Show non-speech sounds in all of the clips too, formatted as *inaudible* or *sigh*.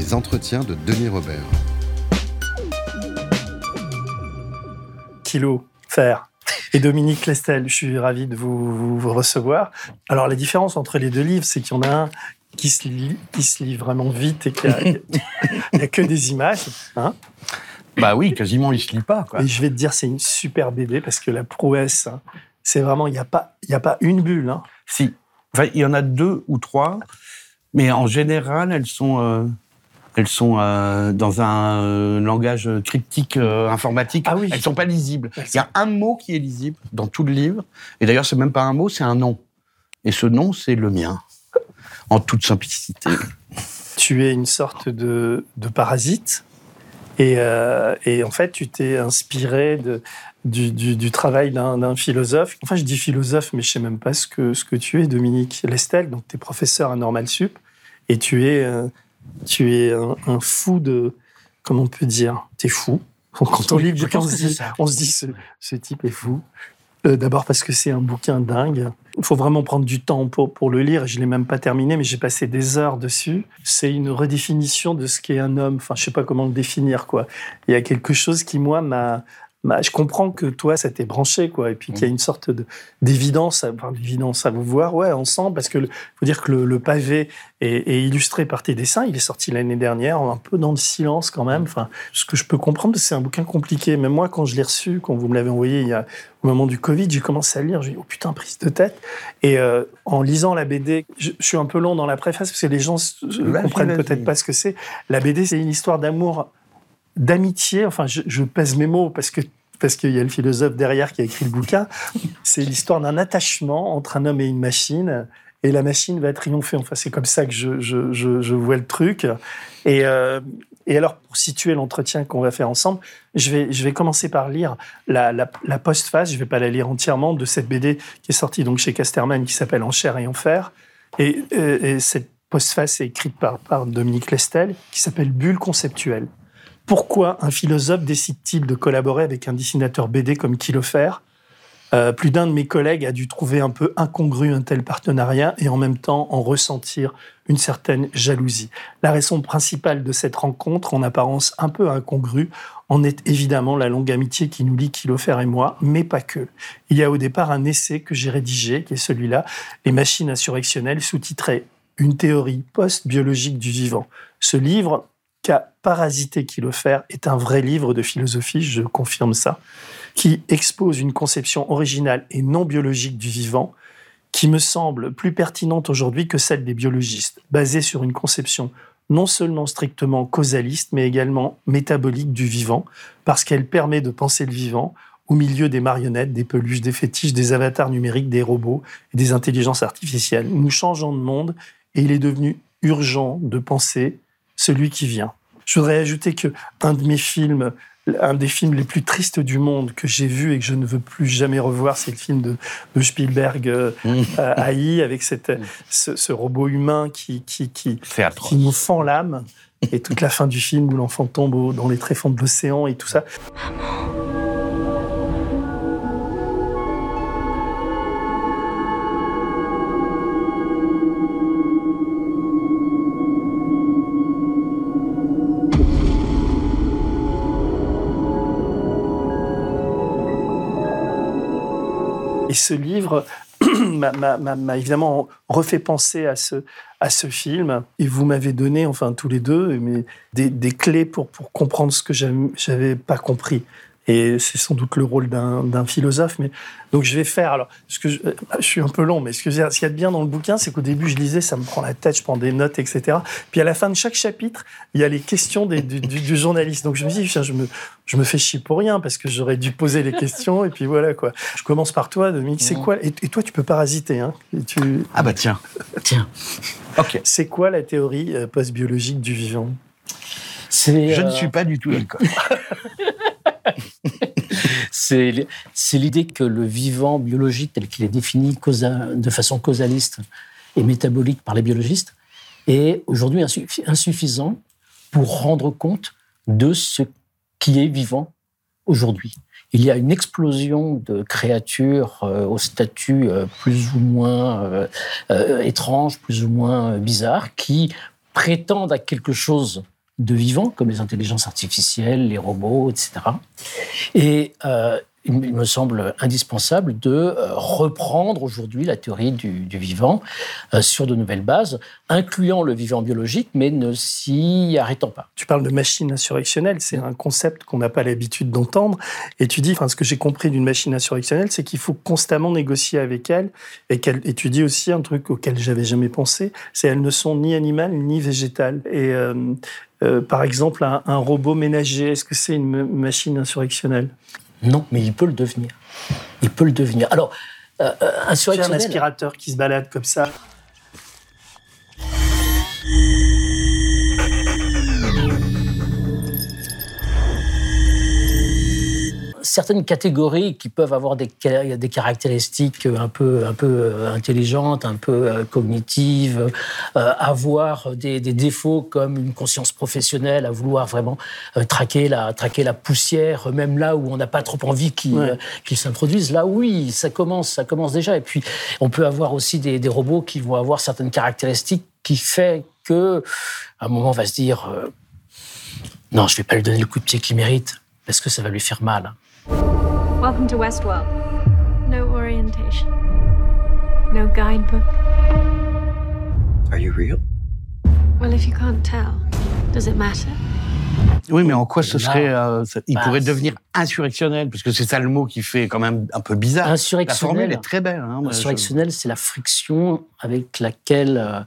Les entretiens de Denis Robert. Kilo, fer. Et Dominique Lestel, je suis ravi de vous, vous recevoir. Alors la différence entre les deux livres, c'est qu'il y en a un qui se lit, qui se lit vraiment vite et qu'il n'y a, que des images. Hein bah oui, quasiment, il se lit pas. Et je vais te dire, c'est une super BD parce que la prouesse, hein, c'est vraiment, il n'y a, pas, y a pas une bulle. Hein. Si. Enfin, il y en a deux ou trois, mais en général, elles sont, euh, elles sont euh, dans un euh, langage cryptique informatique. Ah oui. Elles sont pas lisibles. Il y a un mot qui est lisible dans tout le livre, et d'ailleurs, c'est même pas un mot, c'est un nom. Et ce nom, c'est le mien en toute simplicité. Tu es une sorte de, parasite. Euh, et, en fait, tu t'es inspiré de, du, travail d'un philosophe. Enfin, je dis philosophe, mais je sais même pas ce que, ce que tu es, Dominique Lestel. Donc, tu es professeur à Normal Sup. Et tu es, euh, tu es un, fou de. Comment on peut dire Tu es fou. Quand on lit le on, se dit, on se dit ce, ce type est fou. Euh, d'abord parce que c'est un bouquin dingue. Il faut vraiment prendre du temps pour, pour le lire. Je ne l'ai même pas terminé, mais j'ai passé des heures dessus. C'est une redéfinition de ce qu'est un homme. Enfin, je sais pas comment le définir, quoi. Il y a quelque chose qui, moi, m'a, bah, je comprends que toi, ça t'est branché, quoi, et puis qu'il y a mm. une sorte d'évidence, enfin, d'évidence à vous voir, ouais, ensemble, parce que faut dire que le, pavé est, illustré par tes dessins. Il est sorti l'année dernière, un peu dans le silence quand même. Enfin, ce que je peux comprendre, c'est un bouquin compliqué. Même moi, quand je l'ai reçu, quand vous me l'avez envoyé il y a, au moment du Covid, j'ai commencé à lire. J'ai dit, oh putain, prise de tête. Et euh, en lisant la BD, je, suis un peu long dans la préface parce que les gens ne comprennent peut-être pas ce que c'est. La BD, c'est une histoire d'amour d'amitié. Enfin, je, pèse mes mots parce que parce qu'il y a le philosophe derrière qui a écrit le bouquin. C'est l'histoire d'un attachement entre un homme et une machine. Et la machine va triompher. Enfin, c'est comme ça que je, je, je, vois le truc. Et, euh, et alors, pour situer l'entretien qu'on va faire ensemble, je vais, je vais commencer par lire la, la, postface. Je ne vais pas la lire entièrement de cette BD qui est sortie donc chez Casterman, qui s'appelle En chair et en fer. Et, et, et cette postface est écrite par, par Dominique Lestel, qui s'appelle Bulle conceptuelle. Pourquoi un philosophe décide-t-il de collaborer avec un dessinateur BD comme Kilofer euh, Plus d'un de mes collègues a dû trouver un peu incongru un tel partenariat et en même temps en ressentir une certaine jalousie. La raison principale de cette rencontre, en apparence un peu incongrue, en est évidemment la longue amitié qui nous lie Kilofer et moi, mais pas que. Il y a au départ un essai que j'ai rédigé, qui est celui-là, Les machines insurrectionnelles, sous-titré Une théorie post-biologique du vivant. Ce livre qu'a parasité Kilofer est un vrai livre de philosophie, je confirme ça, qui expose une conception originale et non biologique du vivant qui me semble plus pertinente aujourd'hui que celle des biologistes, basée sur une conception non seulement strictement causaliste, mais également métabolique du vivant, parce qu'elle permet de penser le vivant au milieu des marionnettes, des peluches, des fétiches, des avatars numériques, des robots et des intelligences artificielles. Nous changeons de monde et il est devenu urgent de penser celui qui vient. Je voudrais ajouter que un de mes films, un des films les plus tristes du monde que j'ai vu et que je ne veux plus jamais revoir, c'est le film de, Spielberg, euh, euh, AI, *laughs* avec cette, mmh. ce, robot humain qui, qui, qui, qui nous fend l'âme. Et toute la fin du film où l'enfant tombe dans les tréfonds de l'océan et tout ça. Et ce livre *clears throat* m'a évidemment refait penser à ce, film. Et vous m'avez donné, enfin tous les deux, des clés pour, pour comprendre ce que j'avais pas compris. Et c'est sans doute le rôle d'un philosophe. Mais donc je vais faire. Alors, ce que je, suis un peu long, mais ce qu'il y a de bien dans le bouquin, c'est qu'au début je lisais, ça me prend la tête, je prends des notes, etc. Puis à la fin de chaque chapitre, il y a les questions des, du, journaliste. Donc je me dis, je me, je me fais chier pour rien parce que j'aurais dû poser les questions et puis voilà quoi. Je commence par toi, Dominique. C'est quoi et, toi, tu peux parasiter, hein tu... Ah bah tiens, tiens. Ok. C'est quoi la théorie euh, post-biologique du vivant? Je ne euh, suis pas du tout d'accord. *laughs* *laughs* c'est l'idée que le vivant biologique tel qu'il est défini de façon causaliste et métabolique par les biologistes est aujourd'hui insuffi- insuffisant pour rendre compte de ce qui est vivant aujourd'hui. Il y a une explosion de créatures euh, au statut euh, plus ou moins euh, étrange, plus ou moins bizarre, qui prétendent à quelque chose de vivant, comme les intelligences artificielles, les robots, etc. Et il me- semble indispensable de euh, reprendre aujourd'hui la théorie du, vivant euh, sur de nouvelles bases, incluant le vivant biologique, mais ne s'y arrêtant pas. Tu parles de machine insurrectionnelle, c'est un concept qu'on n'a pas l'habitude d'entendre. Et tu dis, enfin, ce que j'ai compris d'une machine insurrectionnelle, c'est qu'il faut constamment négocier avec elle. Et, qu'elle- et tu dis aussi un truc auquel j'avais jamais pensé, c'est elles ne sont ni animales ni végétales. Et euh, par exemple, un, robot ménager, est-ce que c'est une ma- machine insurrectionnelle? Non, mais il peut le devenir. Il peut le devenir. Alors, euh, euh, as un insurrectionnel. aspirateur qui se balade comme ça. Certaines catégories qui peuvent avoir des, ca- des caractéristiques un peu, un peu euh, intelligentes, un peu euh, cognitives, euh, avoir des, des défauts comme une conscience professionnelle, à vouloir vraiment euh, traquer, la, traquer la poussière, même là où on n'a pas trop envie qu'il Ouais. euh, qu'il s'introduise. Là, oui, ça commence, ça commence déjà. Et puis, on peut avoir aussi des, des robots qui vont avoir certaines caractéristiques qui fait que, à un moment, on va se dire, non, je vais pas lui donner le coup de pied qu'il mérite parce que ça va lui faire mal. Welcome to Westworld. No orientation. No guidebook. Are you real? Well, if you can't tell, does it matter? Oui, mais en quoi ce serait. euh, ça- il bah, pourrait devenir insurrectionnel, parce que c'est ça le mot qui fait quand même un peu bizarre. La formule Insurrectionnel. est très belle. hein, je- Insurrectionnel, c'est la friction avec laquelle euh,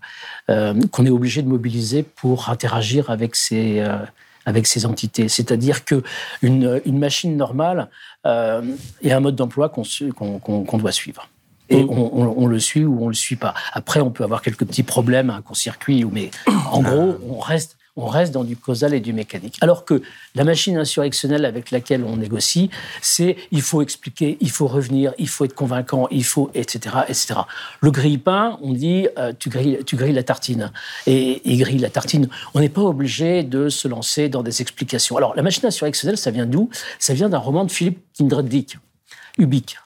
euh, qu'on est obligé de mobiliser pour interagir avec ces euh, avec ces entités. C'est-à-dire que une, une machine normale euh, est un mode d'emploi qu'on doit suivre. Et Mm. on, on- on le suit ou on le suit pas. Après, on peut avoir quelques petits problèmes, un court-circuit, ou- mais en gros, on reste, on reste dans du causal et du mécanique. Alors que la machine insurrectionnelle avec laquelle on négocie, c'est il faut expliquer, il faut revenir, il faut être convaincant, il faut, etc., etc. Le grille-pain, on dit euh, tu, grilles, tu grilles la tartine. Et il grille la tartine. On n'est pas obligé de se lancer dans des explications. Alors, la machine insurrectionnelle, ça vient d'où? Ça vient d'un roman de Philippe Kindred Dick. Ubik.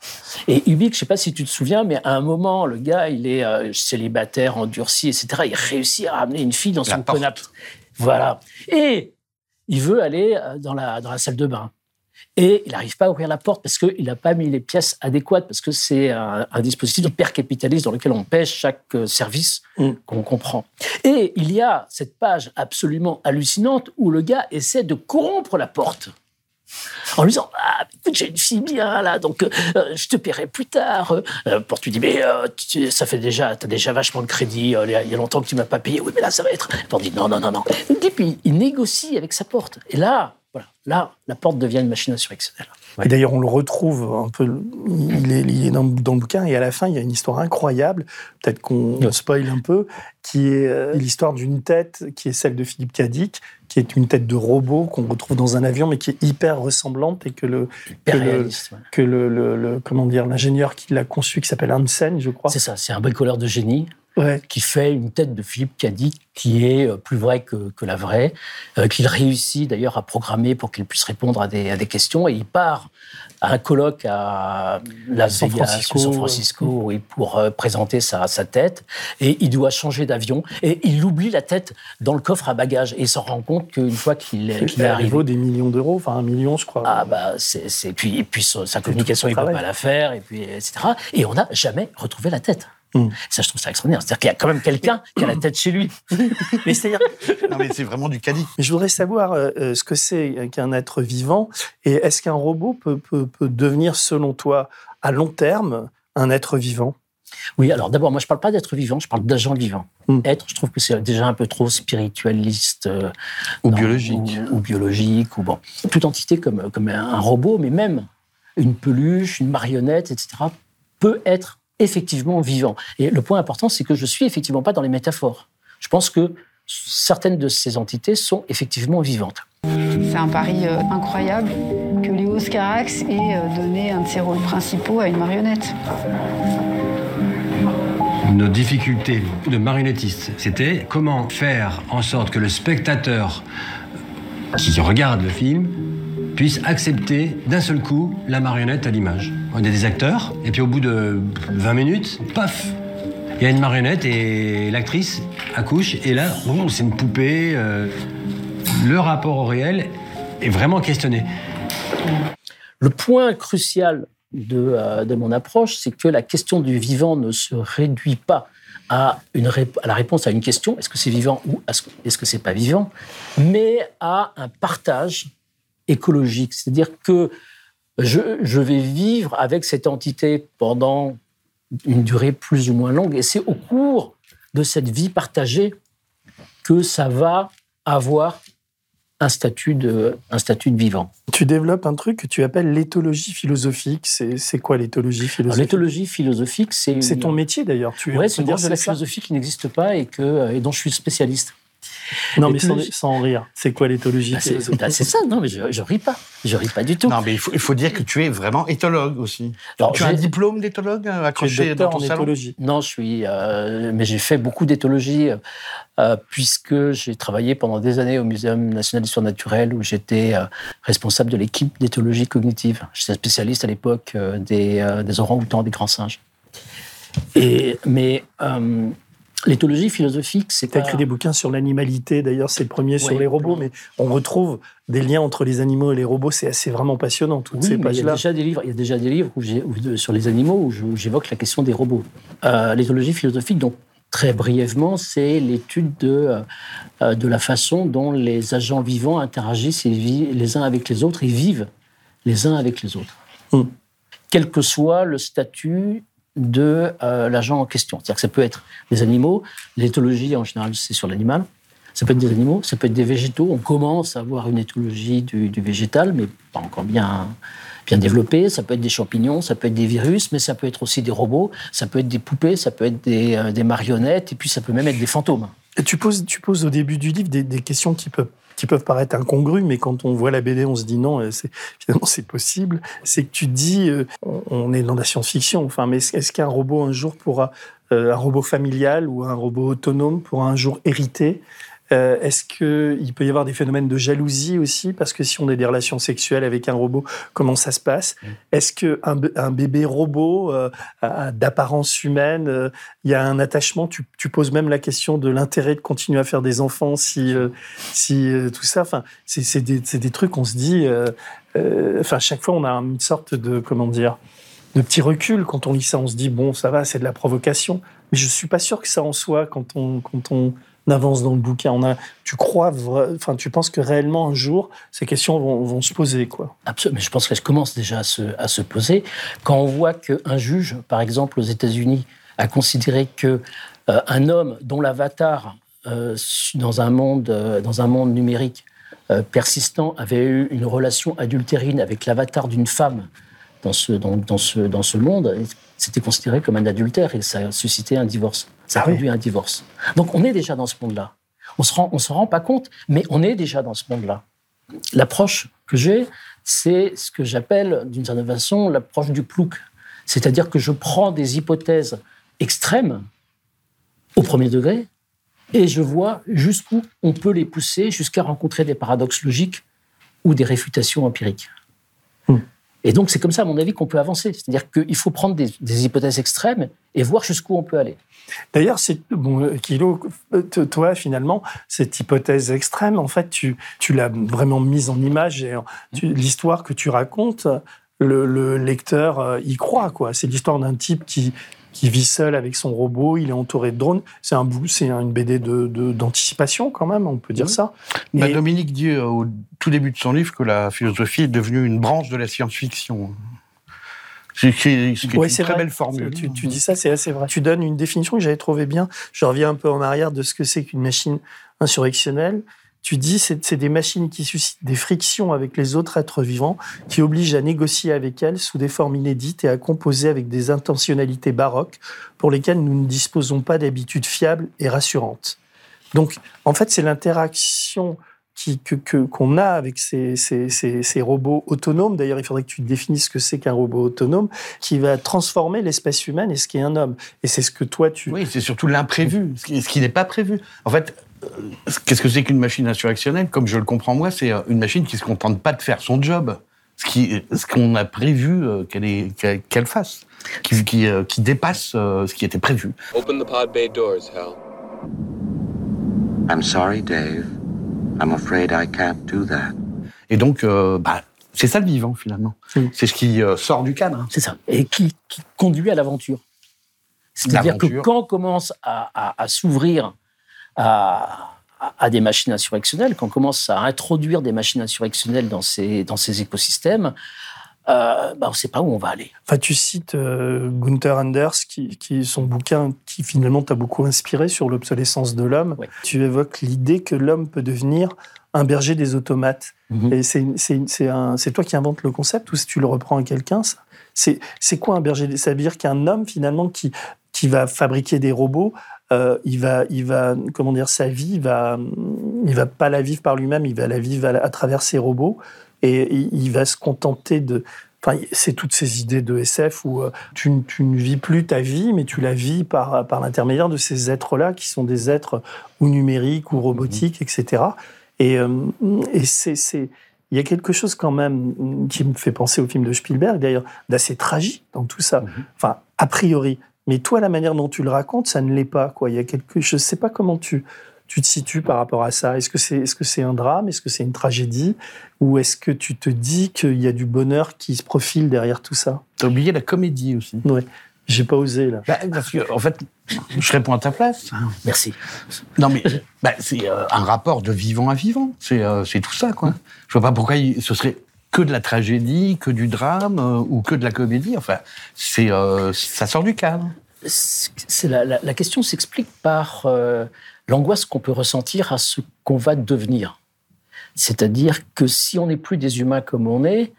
Et Ubik, je sais pas si tu te souviens, mais à un moment, le gars, il est euh, célibataire, endurci, etc. Il réussit à ramener une fille dans La son porte. Voilà. Et il veut aller euh, dans la, dans la salle de bain. Et il n'arrive pas à ouvrir la porte parce qu'il n'a pas mis les pièces adéquates, parce que c'est un, un dispositif hyper capitaliste dans lequel on pèse chaque euh, service Mm. qu'on comprend. Et il y a cette page absolument hallucinante où le gars essaie de corrompre la porte en lui disant ah écoute j'ai une fille bien là donc euh, je te paierai plus tard. Euh, pour tu dis mais euh, ça fait déjà t'as déjà vachement de crédit il y a- longtemps que tu m'as pas payé. Oui mais là ça va être. On dit non non non non. Et puis il négocie avec sa porte. Et là voilà là la porte devient une machine insurrectionnelle Et d'ailleurs, on le retrouve un peu. Il est, il est dans, dans le bouquin et à la fin, il y a une histoire incroyable. Peut-être qu'on Ouais. spoil un peu, qui est euh, l'histoire d'une tête qui est celle de Philippe Cadic, qui est une tête de robot qu'on retrouve dans un avion, mais qui est hyper ressemblante et que le Que le- réaliste ouais. que le, le- le- comment dire l'ingénieur qui l'a conçu, qui s'appelle Hansen, je crois. c'est ça c'est un bricoleur de génie Ouais. qui fait une tête de Philippe Cadic qui est euh, plus vraie que, que la vraie, euh, qu'il réussit d'ailleurs à programmer pour qu'il puisse répondre à des, à des questions. Et il part à un colloque à Las San Vegas, Francisco, San Francisco, oui, pour euh, présenter sa, sa tête. Et il doit changer d'avion. Et il oublie la tête dans le coffre à bagages. Et il s'en rend compte qu'une fois qu'il est, qu'il est arrivé, des millions d'euros, enfin un million, je crois. ah bah c'est c'est- puis et puis sa communication il peut travail. pas la faire et puis etc et on n'a jamais retrouvé la tête. Mm. Ça je trouve ça extraordinaire, c'est-à-dire qu'il y a quand même quelqu'un qui a la tête chez lui. *laughs* Mais c'est-à-dire Non, mais c'est vraiment du caddie. Mais je voudrais savoir euh, euh, ce que c'est qu'un être vivant et est-ce qu'un robot peut, peut, peut devenir, selon toi, à long terme, un être vivant? Oui, alors d'abord moi je parle pas d'être vivant, je parle d'agent vivant. Mm. Être, je trouve que c'est déjà un peu trop spiritualiste euh, Ou non, biologique. ou, ou biologique ou bon toute entité comme comme un robot, mais même une peluche, une marionnette, etc. peut être effectivement vivant. Et le point important, c'est que je suis effectivement pas dans les métaphores. Je pense que certaines de ces entités sont effectivement vivantes. C'est un pari euh, incroyable que Léo Scarax ait euh, donné un de ses rôles principaux à une marionnette. Nos difficultés de marionnettistes, c'était comment faire en sorte que le spectateur qui regarde le film puisse accepter d'un seul coup la marionnette à l'image. On est des acteurs, et puis au bout de 20 minutes, paf Il y a une marionnette et l'actrice accouche, et là, c'est une poupée. euh, le rapport au réel est vraiment questionné. Le point crucial de, euh, de mon approche, c'est que la question du vivant ne se réduit pas à, une à la réponse à une question, est-ce que c'est vivant ou est-ce que c'est pas vivant, mais à un partage écologique. C'est-à-dire que je, je vais vivre avec cette entité pendant une durée plus ou moins longue, et c'est au cours de cette vie partagée que ça va avoir un statut de, un statut de vivant. Tu développes un truc que tu appelles l'éthologie philosophique. C'est quoi l'éthologie philosophique? L'éthologie philosophique, c'est C'est ton métier d'ailleurs. On c'est une dire branche de la c'est ça philosophie qui n'existe pas et, que, et dont je suis spécialiste. Non, mais sans, rire. C'est quoi l'éthologie Bah, c'est bah, c'est ça, non, mais je, je ris pas. Je ris pas du tout. Non, mais il faut, il faut dire que tu es vraiment éthologue aussi. Alors, tu as un diplôme d'éthologue euh, Tu es accroché dans ton en salon éthologie. Non, je suis. euh, mais j'ai fait beaucoup d'éthologie euh, puisque j'ai travaillé pendant des années au Muséum national d'histoire naturelle où j'étais euh, responsable de l'équipe d'éthologie cognitive. J'étais spécialiste à l'époque euh, des, euh, des orang-outans, des grands singes. Et, mais euh, l'éthologie philosophique, c'est Tu as pas- écrit des bouquins sur l'animalité, d'ailleurs, c'est le premier sur les robots, mais on retrouve des liens entre les animaux et les robots. C'est assez vraiment passionnant, toutes Oui, ces mais il y a pages-là. déjà des livres. Il y a déjà des livres où sur les animaux où j'évoque la question des robots. Euh, L'éthologie philosophique, donc très brièvement, c'est l'étude de euh, de la façon dont les agents vivants interagissent et vi- les uns avec les autres et vivent les uns avec les autres, Hmm. quel que soit le statut de euh, l'agent en question. C'est-à-dire que ça peut être des animaux. L'éthologie en général, c'est sur l'animal. Ça peut être des animaux, ça peut être des végétaux. On commence à avoir une éthologie du, végétal, mais pas encore bien, bien développée. Ça peut être des champignons, ça peut être des virus, mais ça peut être aussi des robots, ça peut être des poupées, ça peut être des, euh, marionnettes, et puis ça peut même être des fantômes. Et tu poses, tu poses au début du livre des, des questions qui peuvent, qui peuvent paraître incongrues, mais quand on voit la BD, on se dit non, euh, finalement c'est possible. C'est que tu dis, euh, on, est dans la science-fiction, enfin, mais est-ce, est-ce qu'un robot un jour pourra, euh, un robot familial ou un robot autonome pourra un jour hériter Euh, Est-ce qu'il peut y avoir des phénomènes de jalousie aussi? Parce que si on a des relations sexuelles avec un robot, comment ça se passe? Est-ce qu'un un bébé robot euh, d'apparence humaine, euh, il y a un attachement? Tu, tu poses même la question de l'intérêt de continuer à faire des enfants si, si tout ça. Enfin, c'est des, trucs, on se dit. Enfin, chaque fois, on a une sorte de comment dire de petit recul quand on lit ça. On se dit bon, ça va, c'est de la provocation. Mais je suis pas sûr que ça en soit quand on quand on avance dans le bouquin. On a, tu crois, enfin, tu penses que réellement un jour ces questions vont, se poser, quoi. Absolument. Mais je pense qu'elle commence déjà à se, poser. Quand on voit qu'un juge, par exemple aux États-Unis, a considéré que euh, un homme dont l'avatar euh, dans un monde euh, dans un monde numérique persistant avait eu une relation adultérine avec l'avatar d'une femme dans ce dans ce dans ce monde, c'était considéré comme un adultère et ça a suscité un divorce. Ça Ah oui. conduit à un divorce. Donc on est déjà dans ce monde-là. On se rend on se rend pas compte, mais on est déjà dans ce monde-là. L'approche que j'ai, c'est ce que j'appelle, d'une certaine façon, l'approche du plouc. C'est-à-dire que je prends des hypothèses extrêmes au premier degré et je vois jusqu'où on peut les pousser jusqu'à rencontrer des paradoxes logiques ou des réfutations empiriques. Hmm. Et donc, c'est comme ça, à mon avis, qu'on peut avancer. C'est-à-dire qu'il faut prendre des, des hypothèses extrêmes et voir jusqu'où on peut aller. D'ailleurs, c'est bon, Kilo, toi finalement, cette hypothèse extrême, en fait, tu, tu l'as vraiment mise en image et tu- l'histoire que tu racontes, le, le lecteur euh, y croit quoi. C'est l'histoire d'un type qui qui vit seul avec son robot, il est entouré de drones. C'est un c'est une BD de d'anticipation quand même, on peut dire Oui. ça. Bah, Et- Dominique dit euh, au tout début de son livre que la philosophie est devenue une branche de la science-fiction. C'est Ouais, une très vrai. belle formule. Tu, tu dis ça, c'est assez vrai. Tu donnes une définition que j'avais trouvé bien. Je reviens un peu en arrière de ce que c'est qu'une machine insurrectionnelle. Tu dis c'est c'est des machines qui suscitent des frictions avec les autres êtres vivants, qui obligent à négocier avec elles sous des formes inédites et à composer avec des intentionnalités baroques pour lesquelles nous ne disposons pas d'habitudes fiables et rassurantes. Donc, en fait, c'est l'interaction qui, que, que- qu'on a avec ces, ces, ces, ces robots autonomes. D'ailleurs, il faudrait que tu définisses ce que c'est qu'un robot autonome qui va transformer l'espèce humaine et ce qui est un homme. Et c'est ce que toi, tu... Oui, c'est surtout l'imprévu, ce qui, n'est pas prévu. En fait, euh, qu'est-ce que c'est qu'une machine insurrectionnelle? Comme je le comprends moi, c'est euh, une machine qui se contente pas de faire son job, ce qui, ce qu'on a prévu euh, qu'elle qu'elle qu'elle fasse, qui, qui, qui dépasse ce qui était prévu. Open the pod bay doors, Hal. I'm sorry, Dave. I'm afraid I can't do that. Et donc, euh, bah, c'est ça le vivant finalement. C'est ce qui euh, sort du cadre. C'est ça. Et qui, qui conduit à l'aventure. C'est-à-dire que quand on commence à, à- à s'ouvrir à, à- à des machines insurrectionnelles, quand on commence à introduire des machines insurrectionnelles dans ces, dans ces écosystèmes, euh, bah, on ne sait pas où on va aller. Enfin, tu cites euh, Gunther Anders, qui, qui son bouquin qui finalement t'a beaucoup inspiré sur l'obsolescence de l'homme. Tu évoques l'idée que l'homme peut devenir un berger des automates. Mhm. Et c'est toi qui inventes le concept ou si tu le reprends à quelqu'un C'est c'est quoi un berger des- Ça veut dire qu'un homme finalement qui, qui va fabriquer des robots, euh, il va, il va, comment dire, sa vie, il va, il va pas la vivre par lui-même, il va la vivre à, à travers ses robots et il, va se contenter de. Enfin, c'est toutes ces idées de SF où euh, tu, ne- tu ne vis plus ta vie, mais tu la vis par, par l'intermédiaire de ces êtres-là qui sont des êtres ou numériques ou robotiques, etc. Et, euh, et c'est, c'est- il y a quelque chose quand même qui me fait penser au film de Spielberg, d'ailleurs, d'assez tragique dans tout ça. Enfin, a priori. Mais toi, la manière dont tu le racontes, ça ne l'est pas. Quoi. Il y a quelque, je ne sais pas comment tu, tu te situes par rapport à ça? Est-ce que c'est est -ce c'est un drame? Est-ce que c'est une tragédie? Ou est-ce que tu te dis qu'il y a du bonheur qui se profile derrière tout ça? T'as oublié la comédie aussi. Ouais. J'ai pas osé, là. Bah, parce que, en fait, je réponds à ta place. Merci. Non, mais bah, c'est euh, un rapport de vivant à vivant. C'est euh, c'est tout ça, quoi. Je vois pas pourquoi il- ce serait que de la tragédie, que du drame euh, ou que de la comédie. Enfin, c'est euh, ça sort du cadre. C'est la, la- la question s'explique par euh, l'angoisse qu'on peut ressentir à ce qu'on va devenir. C'est-à-dire que si on n'est plus des humains comme on est,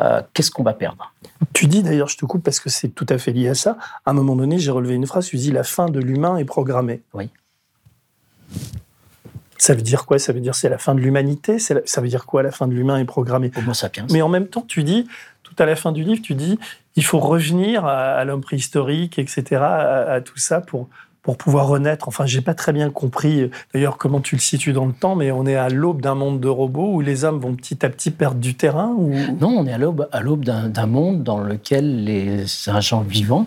euh, qu'est-ce qu'on va perdre? Tu dis d'ailleurs, je te coupe parce que c'est tout à fait lié à ça. À un moment donné, j'ai relevé une phrase, tu dis la fin de l'humain est programmée. Oui. Ça veut dire quoi? Ça veut dire c'est la fin de l'humanité? La- Ça veut dire quoi la fin de l'humain est programmée? Homo sapiens. Mais en même temps, tu dis, tout à la fin du livre, tu dis, il faut revenir à, à l'homme préhistorique, etc., à, à tout ça pour, pour pouvoir renaître. Enfin, j'ai pas très bien compris, euh, d'ailleurs, comment tu le situes dans le temps, mais on est à l'aube d'un monde de robots où les hommes vont petit à petit perdre du terrain ou... Non, on est à l'aube, à l'aube d'un, d'un monde dans lequel les agents vivants,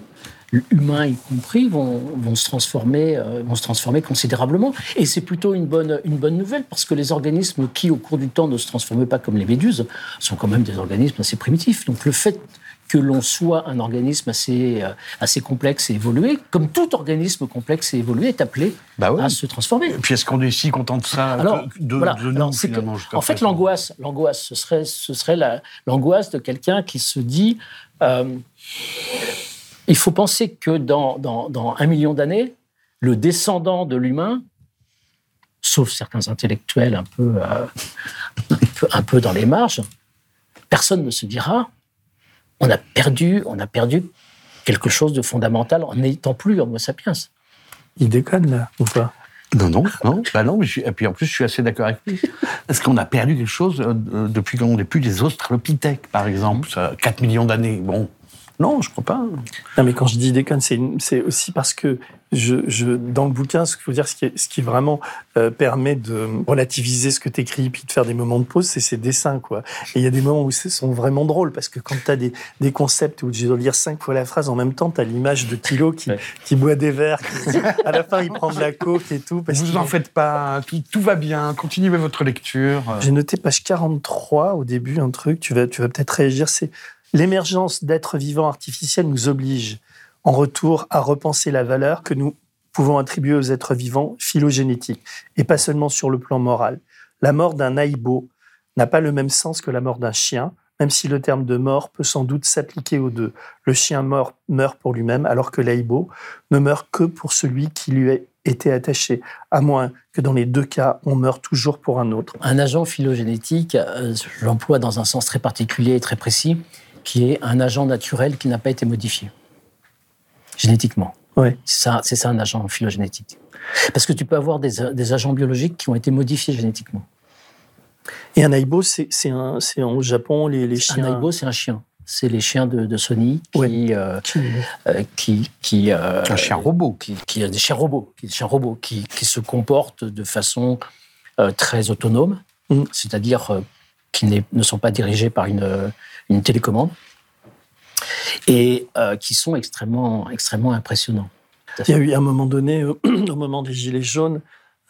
humains y compris, vont, vont se transformer, euh, vont se transformer considérablement. Et c'est plutôt une bonne, une bonne nouvelle parce que les organismes qui, au cours du temps, ne se transforment pas comme les méduses, sont quand même des organismes assez primitifs. Donc le fait que l'on soit un organisme assez, euh, assez complexe et évolué, comme tout organisme complexe et évolué, est appelé Bah oui. à se transformer. Et puis est-ce qu'on est si content de ça Alors, que- de, voilà. de nous, Alors, que- finalement, jusqu'à en fait, l'angoisse, l'angoisse, ce serait, ce serait la- l'angoisse de quelqu'un qui se dit euh, il faut penser que dans, dans, dans un million d'années, le descendant de l'humain, sauf certains intellectuels un peu, euh, un peu, un peu dans les marges, personne ne se dira on a perdu, on a perdu quelque chose de fondamental en n'étant plus Homo sapiens. Il déconne, là, ou pas? Non, non, non. Bah non, mais je suis- et puis en plus, je suis assez d'accord avec lui. Est-ce qu'on a perdu quelque chose euh, euh, depuis qu'on n'est plus des australopithèques, par exemple, ça, 4 millions d'années Bon, non, je crois pas. Non, mais quand je dis déconne, c'est aussi parce que je, je, dans le bouquin, ce faut dire, ce qui, est- ce qui vraiment euh, permet de relativiser ce que tu écris puis de faire des moments de pause, c'est ces dessins. Quoi. Et il y a des moments où ce sont vraiment drôles parce que quand tu as des, des concepts où je dois lire cinq fois la phrase en même temps, tu as l'image de Kilo qui, Ouais. qui boit des verres, qui- à la fin il prend de la coke et tout. Parce Vous en faites pas, tout, tout va bien, continuez votre lecture. Euh, J'ai noté page 43 au début un truc, tu vas, tu vas peut-être réagir, c'est l'émergence d'êtres vivants artificiels nous oblige en retour à repenser la valeur que nous pouvons attribuer aux êtres vivants phylogénétiques, et pas seulement sur le plan moral. La mort d'un aïbo n'a pas le même sens que la mort d'un chien, même si le terme de mort peut sans doute s'appliquer aux deux. Le chien mort meurt pour lui-même, alors que l'aïbo ne meurt que pour celui qui lui a été attaché, à moins que dans les deux cas, on meurt toujours pour un autre. Un agent phylogénétique, euh, je l'emploie dans un sens très particulier et très précis, qui est un agent naturel qui n'a pas été modifié génétiquement. Ouais. C'est ça, c'est ça un agent phylogénétique. Parce que tu peux avoir des, des agents biologiques qui ont été modifiés génétiquement. Et un aibo, c'est c'est un- c'est en Japon, les, les chiens. Un aibo, c'est un chien. C'est les chiens de, de Sony qui, euh, euh, qui, qui, euh, Un chien robot. qui, qui des chiens robots, qui, des chiens robots qui, qui se comportent de façon euh, très autonome, Mm. c'est-à-dire euh, qui ne sont pas dirigés par une, une télécommande et euh, qui sont extrêmement, extrêmement impressionnants. Il y a eu à un moment donné, euh, *clears throat* au moment des Gilets jaunes,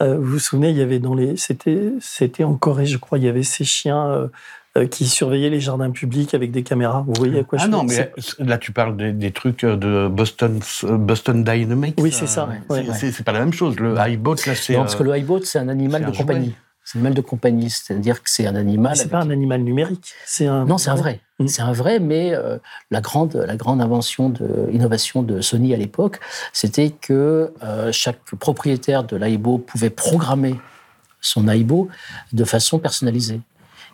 euh, vous vous souvenez, il y avait dans les. C'était c'était en Corée, je crois, il y avait ces chiens euh, qui surveillaient les jardins publics avec des caméras. Vous voyez à quoi Ah je non, pense mais là, tu parles des, des trucs de Boston, Boston Dynamics. Oui, c'est ça, Euh, ouais. c'est- pas la même chose. Le iBot, là, c'est. Non, parce que le highboat, c'est un animal de un compagnie. C'est un animal de compagnie, c'est-à-dire que c'est un animal. C'est avec- pas un animal numérique. C'est un. Non, c'est un vrai. Mm. C'est un vrai, mais euh, la grande, la grande invention de innovation de Sony à l'époque, c'était que euh, chaque propriétaire de l'Aibo pouvait programmer son Aibo de façon personnalisée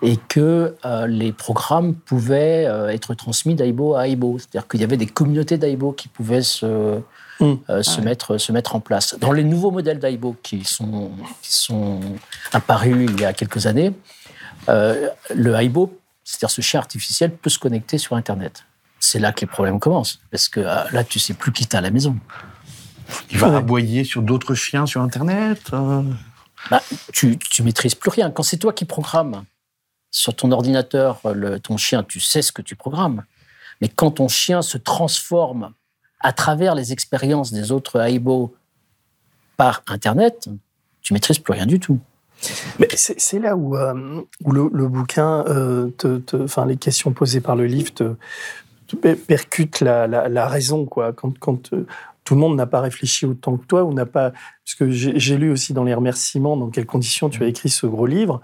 et que euh, les programmes pouvaient euh, être transmis d'Aibo à Aibo. C'est-à-dire qu'il y avait des communautés d'Aibo qui pouvaient se, Mm. euh, se, mettre, se mettre en place. Dans les nouveaux modèles d'Aibo qui sont, qui sont apparus il y a quelques années, le Aibo, c'est-à-dire ce chien artificiel, peut se connecter sur Internet. C'est là que les problèmes commencent, parce que euh, là, tu sais plus qui t'as à la maison. Il va Ouais. aboyer sur d'autres chiens sur Internet. euh. Bah, tu, tu maîtrises plus rien. Quand c'est toi qui programmes sur ton ordinateur le- ton chien, tu sais ce que tu programmes. Mais quand ton chien se transforme à travers les expériences des autres Aibo par Internet, tu maîtrises plus rien du tout. Mais c'est là où, euh, où le, le bouquin, euh, te, te- enfin les questions posées par le livre te, te per- percutent la, la, la raison quoi. Quand, quand euh, tout le monde n'a pas réfléchi autant que toi ou n'a pas, parce que j'ai lu aussi dans les remerciements dans quelles conditions tu as écrit ce gros livre.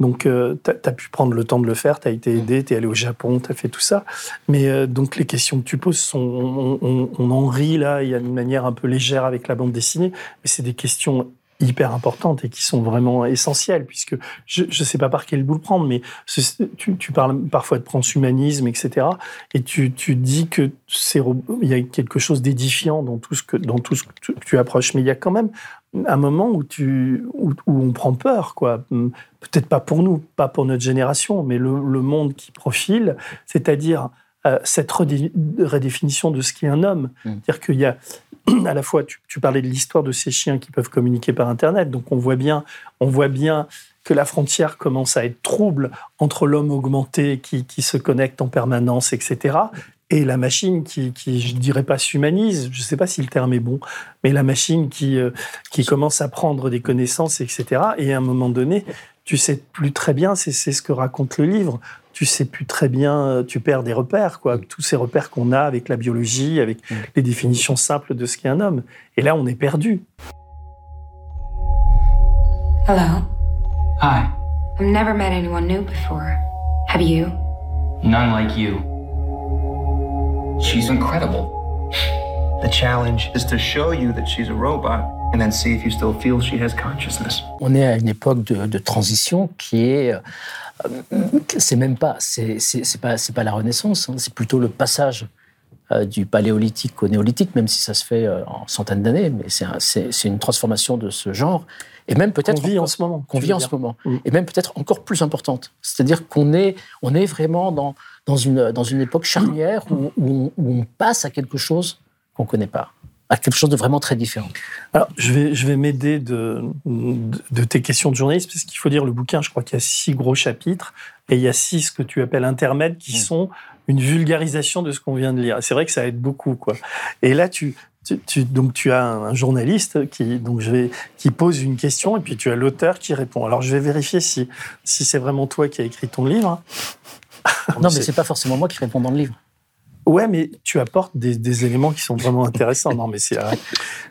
Donc, tu as, pu prendre le temps de le faire, tu as été aidé, tu es allé au Japon, tu as fait tout ça. Mais euh, donc, les questions que tu poses, sont, on, on- on en rit là, il y a une manière un peu légère avec la bande dessinée, mais c'est des questions hyper importantes et qui sont vraiment essentielles, puisque je ne sais pas par quel bout le prendre, mais tu, parles parfois de transhumanisme, etc. Et tu, tu dis que c'est il y a quelque chose d'édifiant dans tout ce que dans tout ce que tu, approches, mais il y a quand même un moment où tu où, on prend peur, quoi. Peut-être pas pour nous, pas pour notre génération, mais le monde qui profile, c'est-à-dire euh, cette redé- redéfinition de ce qu'est un homme. C'est-à-dire qu'il y a *clears throat* à la fois, tu, tu parlais de l'histoire de ces chiens qui peuvent communiquer par Internet, donc on voit bien, on voit bien que la frontière commence à être trouble entre l'homme augmenté qui, qui se connecte en permanence, etc., et la machine qui, qui je dirais pas s'humanise, je sais pas si le terme est bon, mais la machine qui, euh, qui commence à prendre des connaissances, etc., et à un moment donné, tu sais plus très bien, c'est ce que raconte le livre, tu sais plus très bien, euh, tu perds des repères, quoi, tous ces repères qu'on a avec la biologie, avec les définitions simples de ce qu'est un homme. Et là, on est perdu. Hello. Hi. I've never met anyone new before. Have you? None like you. She's incredible. The challenge is to show you that she's a robot and then see if you still feel she has consciousness. On est à une époque de, de transition qui est. euh, c'est même pas. C'est pas, c'est pas la Renaissance, hein, c'est plutôt le passage euh, du paléolithique au néolithique, même si ça se fait euh, en centaines d'années, mais c'est un- c'est c'est une transformation de ce genre. Et même peut-être. Qu'on vit encore- en ce moment, Qu'on vit en ce moment. Mm. Et même peut-être encore plus importante. C'est-à-dire qu'on est, on est vraiment dans, dans, une, dans une époque charnière où, où on, où on passe à quelque chose qu'on ne connaît pas, à quelque chose de vraiment très différent. Alors, je vais, je vais m'aider de, de, de tes questions de journaliste, parce qu'il faut dire le bouquin, je crois qu'il y a six gros chapitres, et il y a six que tu appelles intermèdes, qui sont une vulgarisation de ce qu'on vient de lire. C'est vrai que ça aide beaucoup, quoi. Et là, tu, tu, tu- donc tu as un, un journaliste qui, donc je vais, qui pose une question, et puis tu as l'auteur qui répond. Alors, je vais vérifier si, si c'est vraiment toi qui as écrit ton livre. non, *laughs* mais c'est pas forcément moi qui réponds dans le livre. Ouais, mais tu apportes des, des éléments qui sont vraiment intéressants. Non, mais c'est.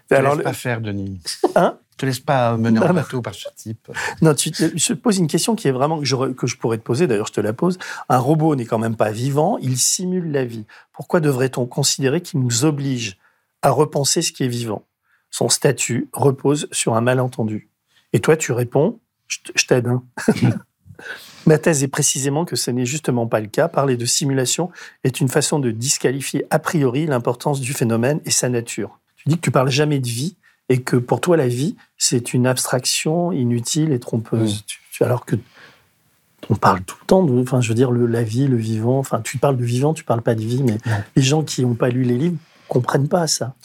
Te Alors, laisse le- pas faire, Denis. Hein? Te laisse pas mener Non, en non. bateau par ce type. Non, tu te- je pose une question qui est vraiment que, j'aurais- que je pourrais te poser. D'ailleurs, je te la pose. Un robot n'est quand même pas vivant. Il simule la vie. Pourquoi devrait-on considérer qu'il nous oblige à repenser ce qui est vivant? Son statut repose sur un malentendu. Et toi, tu réponds. Je je t'aide. hein. *laughs* Ma thèse est précisément que ce n'est justement pas le cas. Parler de simulation est une façon de disqualifier a priori l'importance du phénomène et sa nature. Tu dis que tu parles jamais de vie et que pour toi la vie c'est une abstraction inutile et trompeuse. Alors que on parle tout le temps de, enfin, je veux dire, le, la vie, le vivant. Enfin, tu parles de vivant, tu parles pas de vie, mais les gens qui n'ont pas lu les livres comprennent pas ça.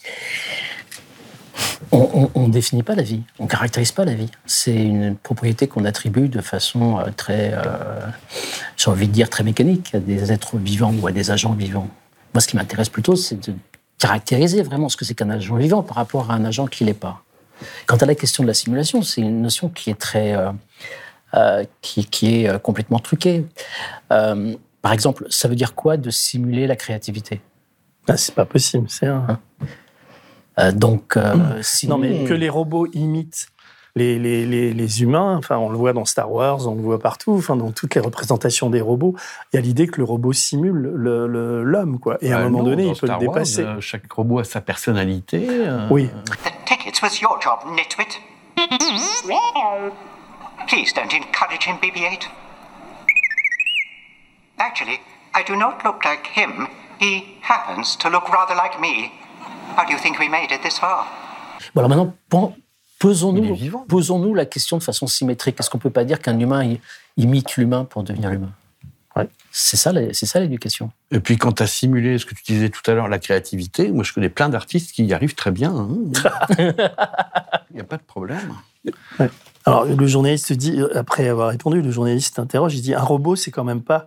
On ne définit pas la vie, on caractérise pas la vie. C'est une propriété qu'on attribue de façon euh, très, euh, j'ai envie de dire, très mécanique à des êtres vivants ou à des agents vivants. Moi, ce qui m'intéresse plutôt, c'est de caractériser vraiment ce que c'est qu'un agent vivant par rapport à un agent qui l'est pas. Quant à la question de la simulation, c'est une notion qui est très, euh, euh, qui, qui, est complètement truquée. Par exemple, ça veut dire quoi de simuler la créativité? Ah, C'est pas possible, c'est un. Hein? Donc, si... non mais que les robots imitent les, les, les, les, humains, enfin on le voit dans Star Wars, on le voit partout, enfin dans toutes les représentations des robots, il y a l'idée que le robot simule l'homme, quoi. Et à un Euh, moment non, donné, il peut Star le Wars, dépasser. euh, chaque robot a sa personnalité. euh, Oui. The tickets was your job, nitwit. Please don't encourage him, BB-8. Actually, I do not look like him. He happens to look rather like me. How do you think we made it this far? Bon, alors maintenant, posons-nous posons la question de façon symétrique. Est-ce qu'on peut pas dire qu'un humain imite l'humain pour devenir humain C'est ça, la- c'est ça l'éducation. Et puis quand tu as simulé ce que tu disais tout à l'heure, la créativité, moi je connais plein d'artistes qui y arrivent très bien. hein. *laughs* Il n'y a pas de problème. Ouais. Alors le journaliste dit, euh, après avoir répondu, le journaliste interroge, il dit un robot c'est quand même pas,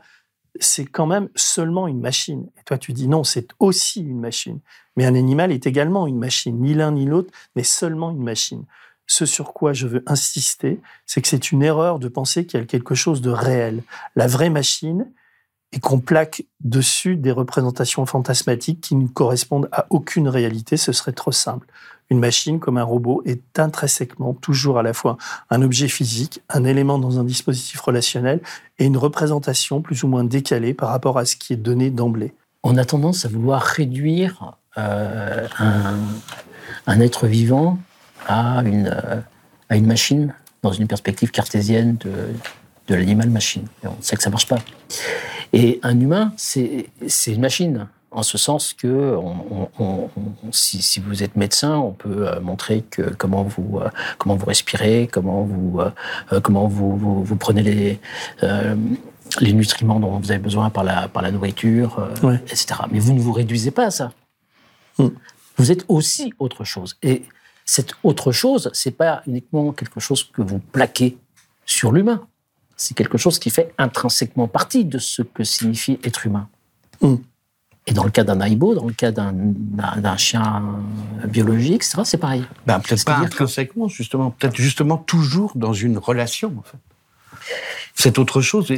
c'est quand même seulement une machine. Et toi tu dis non, c'est aussi une machine. Mais un animal est également une machine, ni l'un ni l'autre, mais seulement une machine. Ce sur quoi je veux insister, c'est que c'est une erreur de penser qu'il y a quelque chose de réel. La vraie machine, et qu'on plaque dessus des représentations fantasmatiques qui ne correspondent à aucune réalité, ce serait trop simple. Une machine, comme un robot, est intrinsèquement toujours à la fois un objet physique, un élément dans un dispositif relationnel et une représentation plus ou moins décalée par rapport à ce qui est donné d'emblée. On a tendance à vouloir réduire euh, un, un être vivant à une, euh, à une machine dans une perspective cartésienne de, de l'animal-machine. On sait que ça marche pas. Et un humain, c'est une machine, en ce sens que on, on- on- on- si, si vous êtes médecin, on peut euh, montrer que comment vous euh, comment vous respirez, comment vous euh, comment vous, vous, vous prenez les les nutriments dont vous avez besoin par la par la nourriture, Ouais. etc. Mais vous ne vous réduisez pas à ça. Vous êtes aussi autre chose. Et cette autre chose, c'est pas uniquement quelque chose que vous plaquez sur l'humain. C'est quelque chose qui fait intrinsèquement partie de ce que signifie être humain. Mm. Et dans le cas d'un aïbo, dans le cas d'un d'un- d'un chien biologique, etc., c'est pareil. Ben, peut-être pas intrinsèquement, justement. Peut-être justement toujours dans une relation, en fait. C'est autre chose.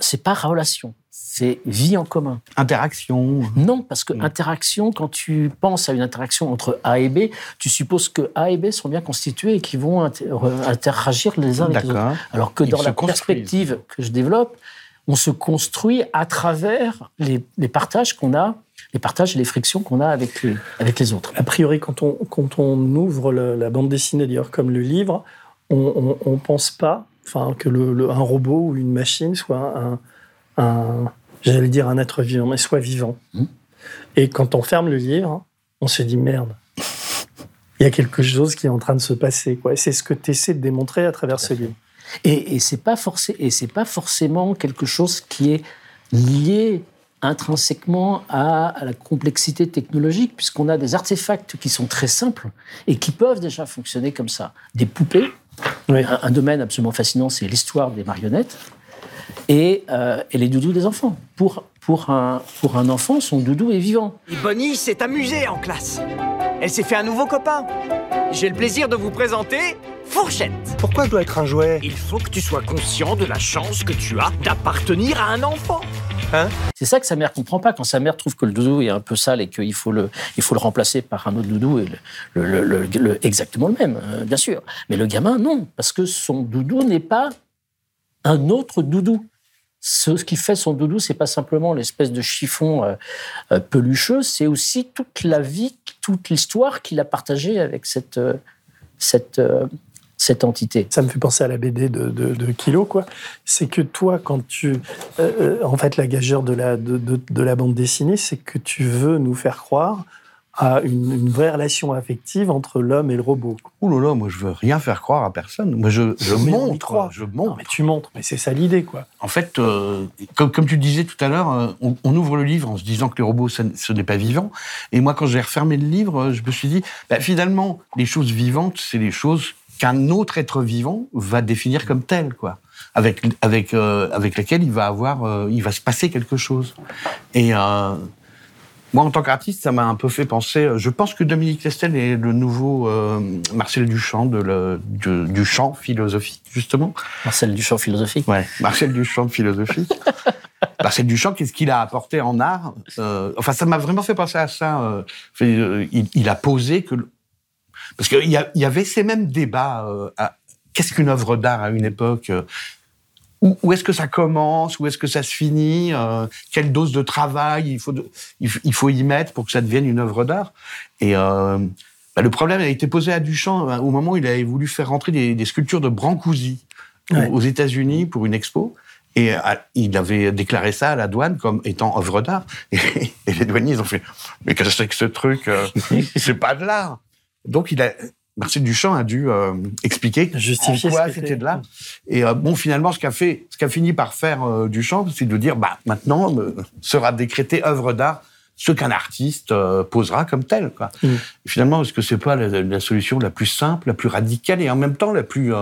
c'est pas relation, c'est vie en commun. Interaction. Non, parce que interaction, quand tu penses à une interaction entre A et B, tu supposes que A et B sont bien constitués et qu'ils vont inter- euh, interagir les uns avec les D'accord. autres. Alors que Ils dans la perspective que je développe, on se construit à travers les, les partages qu'on a, les partages et les frictions qu'on a avec les, avec les autres. A priori, quand on, quand on ouvre le- la bande dessinée, d'ailleurs, comme le livre, on ne pense pas enfin, que le, le- un robot ou une machine soit un, un- j'allais dire un être vivant, mais soit vivant. Et quand on ferme le livre, on se dit merde. Il y a quelque chose qui est en train de se passer. Quoi. Et c'est ce que tu essaies de démontrer à travers ce livre. Et, et c'est pas forcé, et c'est pas forcément quelque chose qui est lié intrinsèquement à, à la complexité technologique, puisqu'on a des artefacts qui sont très simples et qui peuvent déjà fonctionner comme ça. Des poupées, un, domaine absolument fascinant, c'est l'histoire des marionnettes, et, euh, et les doudous des enfants. Pour, pour, un, pour un enfant, son doudou est vivant. Bonnie s'est amusée en classe. Elle s'est fait un nouveau copain. J'ai le plaisir de vous présenter Fourchette. Pourquoi je dois être un jouet? Il faut que tu sois conscient de la chance que tu as d'appartenir à un enfant. Hein? C'est ça que sa mère comprend pas quand sa mère trouve que le doudou est un peu sale et qu'il faut le, il faut le remplacer par un autre doudou et le, le- le- le- le- exactement le même, euh, bien sûr. Mais le gamin, non, parce que son doudou n'est pas un autre doudou. Ce qui fait son doudou, c'est pas simplement l'espèce de chiffon euh, euh, pelucheux, c'est aussi toute la vie, toute l'histoire qu'il a partagée avec cette, euh, cette, euh, cette entité. Ça me fait penser à la BD de, de, de Kilo, quoi. C'est que toi, quand tu. euh, euh, en fait, la gageure de la, de, de, de la bande dessinée, c'est que tu veux nous faire croire à une, une vraie relation affective entre l'homme et le robot. Ouh là là, moi je veux rien faire croire à personne. Moi je, montre, je montre. Non, mais tu montres, mais c'est ça l'idée, quoi. En fait, euh, comme, comme tu disais tout à l'heure, euh, on, on ouvre le livre en se disant que les robots, ça ce n'est pas vivant. Et moi, quand j'ai refermé le livre, je me suis dit, bah, finalement, les choses vivantes, c'est les choses qu'un autre être vivant va définir comme telles, quoi. Avec, avec, euh, avec lesquelles il va avoir, euh, il va se passer quelque chose. Et euh, moi, en tant qu'artiste, ça m'a un peu fait penser. euh, Je pense que Dominique Testel est le nouveau euh, Marcel Duchamp de le, du, du chant philosophique, justement. Marcel Duchamp philosophique. Ouais, Marcel Duchamp philosophique. *laughs* Marcel Duchamp, qu'est-ce qu'il a apporté en art Euh, Enfin, ça m'a vraiment fait penser à ça. il, il a posé que... Parce qu'il y, avait ces mêmes débats. euh, à- Qu'est-ce qu'une œuvre d'art à une époque euh, où, où est-ce que ça commence Où est-ce que ça se finit euh, Quelle dose de travail il faut, de- il, f- il faut y mettre pour que ça devienne une œuvre d'art Et euh, bah, le problème a été posé à Duchamp au moment où il avait voulu faire rentrer des, des sculptures de Brancusi aux- Ouais. aux États-Unis pour une expo. Et il avait déclaré ça à la douane comme étant œuvre d'art. *laughs* Et, et les douaniers, ils ont fait Mais qu'est-ce que c'est que ce truc *laughs* C'est pas de l'art. Donc, il a, Marcel Duchamp a dû euh, expliquer Justifier en quoi c'était de l'art. Et euh, bon, finalement, ce qu'a fait, ce qu'a fini par faire euh, Duchamp, c'est de dire bah maintenant sera décrété œuvre d'art ce qu'un artiste posera comme tel. Quoi. Mm. Finalement, est-ce que c'est pas la, la solution la plus simple, la plus radicale et en même temps la plus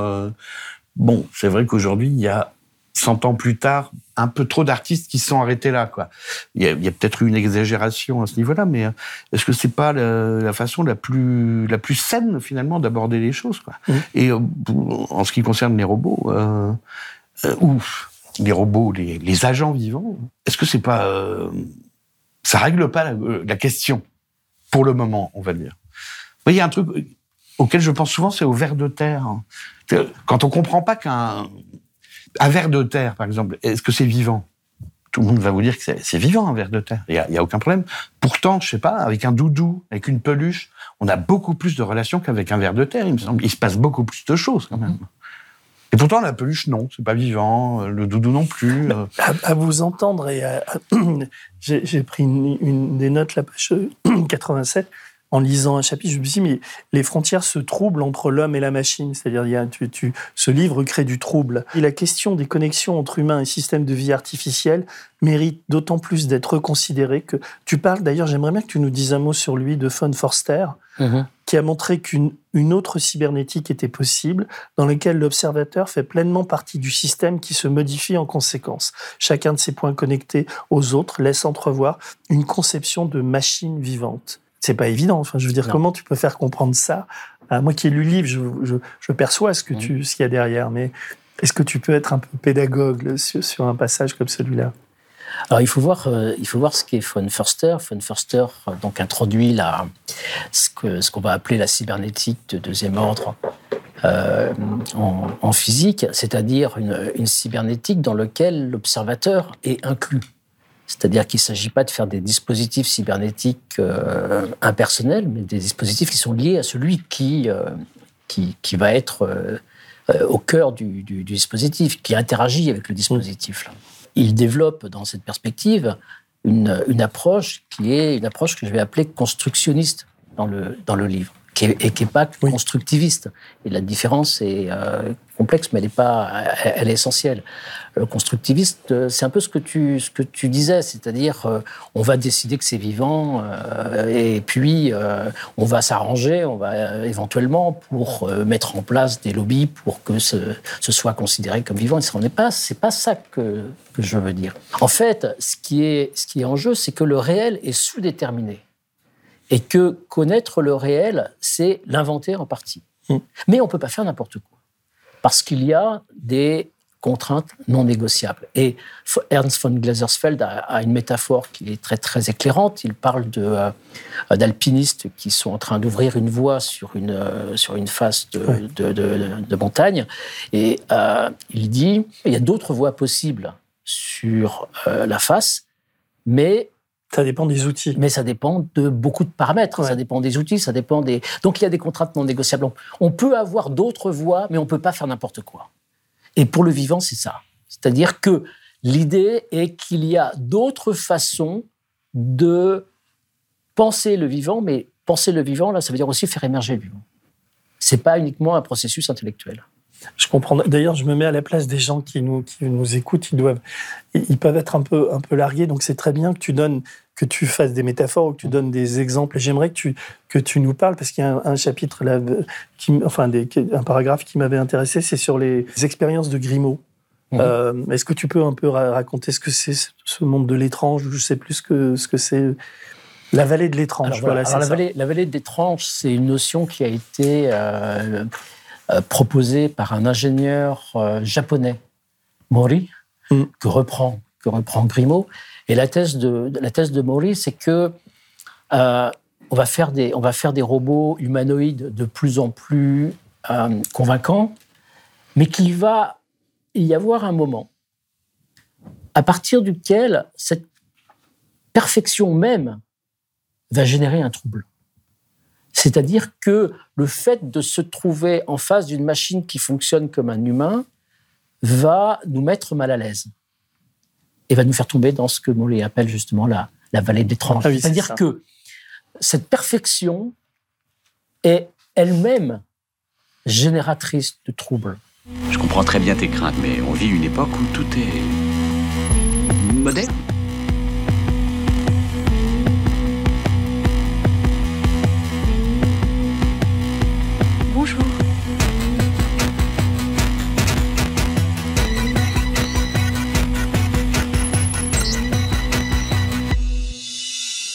bon C'est vrai qu'aujourd'hui, il y a 100 ans plus tard, un peu trop d'artistes qui se sont arrêtés là. Quoi. Il y a, peut-être eu une exagération à ce niveau-là, mais euh, est-ce que c'est pas la, la façon la plus, la plus saine finalement d'aborder les choses quoi? Mhm. Et euh, en ce qui concerne les robots, euh, euh, ou les robots, les, les agents vivants, est-ce que c'est pas, euh, ça règle pas la, la question pour le moment, on va dire? Il y a un truc auquel je pense souvent, c'est au ver de terre. Quand on comprend pas qu'un un ver de terre, par exemple, est-ce que c'est vivant? Tout le monde va vous dire que c'est vivant un ver de terre. Il y a, aucun problème. Pourtant, je sais pas, avec un doudou, avec une peluche, on a beaucoup plus de relations qu'avec un ver de terre. Il me semble. Il se passe beaucoup plus de choses quand même. Et pourtant, la peluche, non, c'est pas vivant. euh, Le doudou non plus. euh. À, à vous entendre, et *clears throat* j'ai j'ai pris une, une des notes, la page 87, en lisant un chapitre, je me suis dit, mais les frontières se troublent entre l'homme et la machine. C'est-à-dire, il y a, tu, tu- ce livre crée du trouble. Et la question des connexions entre humains et systèmes de vie artificiels mérite d'autant plus d'être reconsidérée que tu parles, d'ailleurs, j'aimerais bien que tu nous dises un mot sur lui, de Von Forster, qui a montré qu'une une autre cybernétique était possible, dans laquelle l'observateur fait pleinement partie du système qui se modifie en conséquence. Chacun de ces points connectés aux autres laisse entrevoir une conception de machine vivante. C'est pas évident. Enfin, je veux dire, Non. comment tu peux faire comprendre ça? Moi qui ai lu le livre, je, je, je perçois ce que tu, ce qu'il y a derrière, mais est-ce que tu peux être un peu pédagogue sur, sur un passage comme celui-là? Alors, il faut voir, euh, il faut voir ce qu'est Von Förster. Von Förster euh, donc introduit la, ce qu'on va appeler la cybernétique de deuxième ordre euh, en, en physique, c'est-à-dire une, une cybernétique dans laquelle l'observateur est inclus. C'est-à-dire qu'il ne s'agit pas de faire des dispositifs cybernétiques euh, impersonnels, mais des dispositifs qui sont liés à celui qui, euh, qui, va être euh, au cœur du, dispositif, qui interagit avec le dispositif. Il développe dans cette perspective une, une approche qui est une approche que je vais appeler constructionniste dans le, dans le livre, qui est, et qui n'est pas constructiviste. Et la différence est euh, complexe, mais elle est, pas, elle, est essentielle. Le constructiviste, euh, c'est un peu ce que tu, ce que tu disais, c'est-à-dire euh, on va décider que c'est vivant euh, et puis euh, on va s'arranger, on va euh, éventuellement pour euh, mettre en place des lobbies pour que ce, ce soit considéré comme vivant. Et ce n'est pas, c'est pas ça que, que je veux dire. En fait, ce qui est, ce qui est en jeu, c'est que le réel est sous-déterminé et que connaître le réel, c'est l'inventer en partie. Mais on ne peut pas faire n'importe quoi, parce qu'il y a des contraintes non négociables. Et Ernst von Glasersfeld a, a une métaphore qui est très, très éclairante. Il parle de, euh, d'alpinistes qui sont en train d'ouvrir une voie sur une, euh, sur une face de, de, de- de montagne. Et euh, il dit, il y a d'autres voies possibles sur la face, mais Ça dépend des outils. mais ça dépend de beaucoup de paramètres. Ouais. Ça dépend des outils, ça dépend des. Donc il y a des contraintes non négociables. On- On peut avoir d'autres voies, mais on peut pas faire n'importe quoi. Et pour le vivant, c'est ça. C'est-à-dire que l'idée est qu'il y a d'autres façons de penser le vivant, mais penser le vivant, là, ça veut dire aussi faire émerger le vivant. C'est pas uniquement un processus intellectuel. Je comprends. D'ailleurs, je me mets à la place des gens qui nous, qui nous écoutent. Ils doivent, ils peuvent être un peu, un peu largués. Donc, c'est très bien que tu donnes, que tu fasses des métaphores ou que tu donnes des exemples. J'aimerais que tu, que tu nous parles parce qu'il y a un, un chapitre là, qui, enfin, des, un paragraphe qui m'avait intéressé. C'est sur les expériences de Grimaud. Mhm. Euh, Est-ce que tu peux un peu ra- raconter ce que c'est ce monde de l'étrange Je sais plus ce que ce que c'est. La vallée de l'étrange. Voilà, la, vallée, la vallée d'étrange, c'est une notion qui a été euh, euh, proposée par un ingénieur euh, japonais, Mori, Mm. que, reprend, que reprend Grimaud. Et la thèse de, la thèse de Mori, c'est que euh, on, va faire des, on va faire des robots humanoïdes de plus en plus euh, convaincants, mais qu'il va y avoir un moment à partir duquel cette perfection même va générer un trouble. C'est-à-dire que le fait de se trouver en face d'une machine qui fonctionne comme un humain va nous mettre mal à l'aise et va nous faire tomber dans ce que Mollet appelle justement la, la vallée d'étrange. Ah oui, c'est C'est-à-dire que cette perfection est elle-même génératrice de troubles. Je comprends très bien tes craintes, mais on vit une époque où tout est moderne.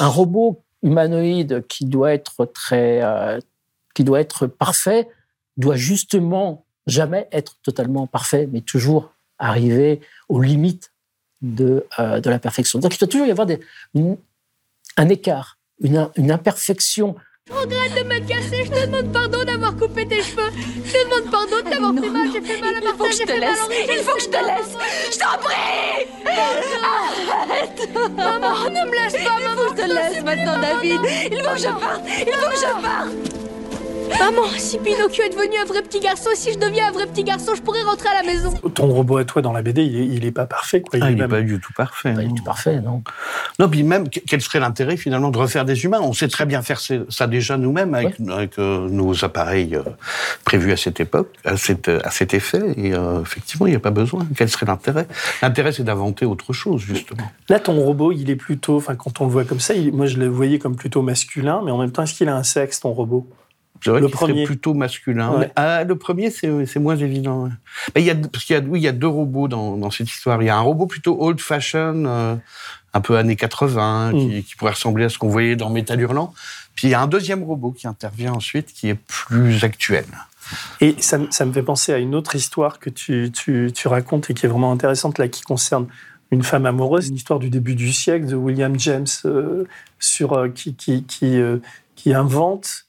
Un robot humanoïde qui doit être très, euh, qui doit être parfait, doit justement jamais être totalement parfait, mais toujours arriver aux limites de, euh, de la perfection. Donc il doit toujours y avoir un écart, une, une imperfection. Je regrette de m'être cassé, je te demande pardon d'avoir coupé tes cheveux. Je te demande pardon de t'avoir fait mal, j'ai fait mal à Il faut que je te laisse. Il faut que je te laisse. Je t'en prie. Arrête. Maman, ne me laisse pas, Il maman. faut que je te laisse maintenant, David. Il faut que je parte. Il faut que je parte. Maman, si Pinocchio est devenu un vrai petit garçon, si je deviens un vrai petit garçon, je pourrais rentrer à la maison. Ton robot à toi dans la BD, il est, il est pas parfait. Quoi. Ah, il n'est même- pas du tout parfait. Pas non. du tout parfait, non. Non, puis même, que- quel serait l'intérêt finalement de refaire des humains? On sait très bien faire ça déjà nous-mêmes avec, avec, euh, nos appareils euh, prévus à cette époque, à, cette, à cet effet. Et euh, effectivement, il n'y a pas besoin. Quel serait l'intérêt? L'intérêt, c'est d'inventer autre chose, justement. Là, ton robot, il est plutôt, enfin, quand on le voit comme ça, il- moi je le voyais comme plutôt masculin, mais en même temps, est-ce qu'il a un sexe, ton robot? Vrai Le premier. plutôt masculin. Ouais. Ah, le premier, c'est moins évident. Mais il y a, parce qu'il y a, oui, il y a deux robots dans, dans cette histoire. Il y a un robot plutôt old-fashion, euh, un peu années 80, Mm. qui, qui pourrait ressembler à ce qu'on voyait dans Métal Hurlant. Puis il y a un deuxième robot qui intervient ensuite, qui est plus actuel. Et ça, me- ça me fait penser à une autre histoire que tu, tu, tu racontes et qui est vraiment intéressante, là, qui concerne une femme amoureuse, une histoire du début du siècle de William James, euh, sur, euh, qui, qui, qui, euh, qui invente,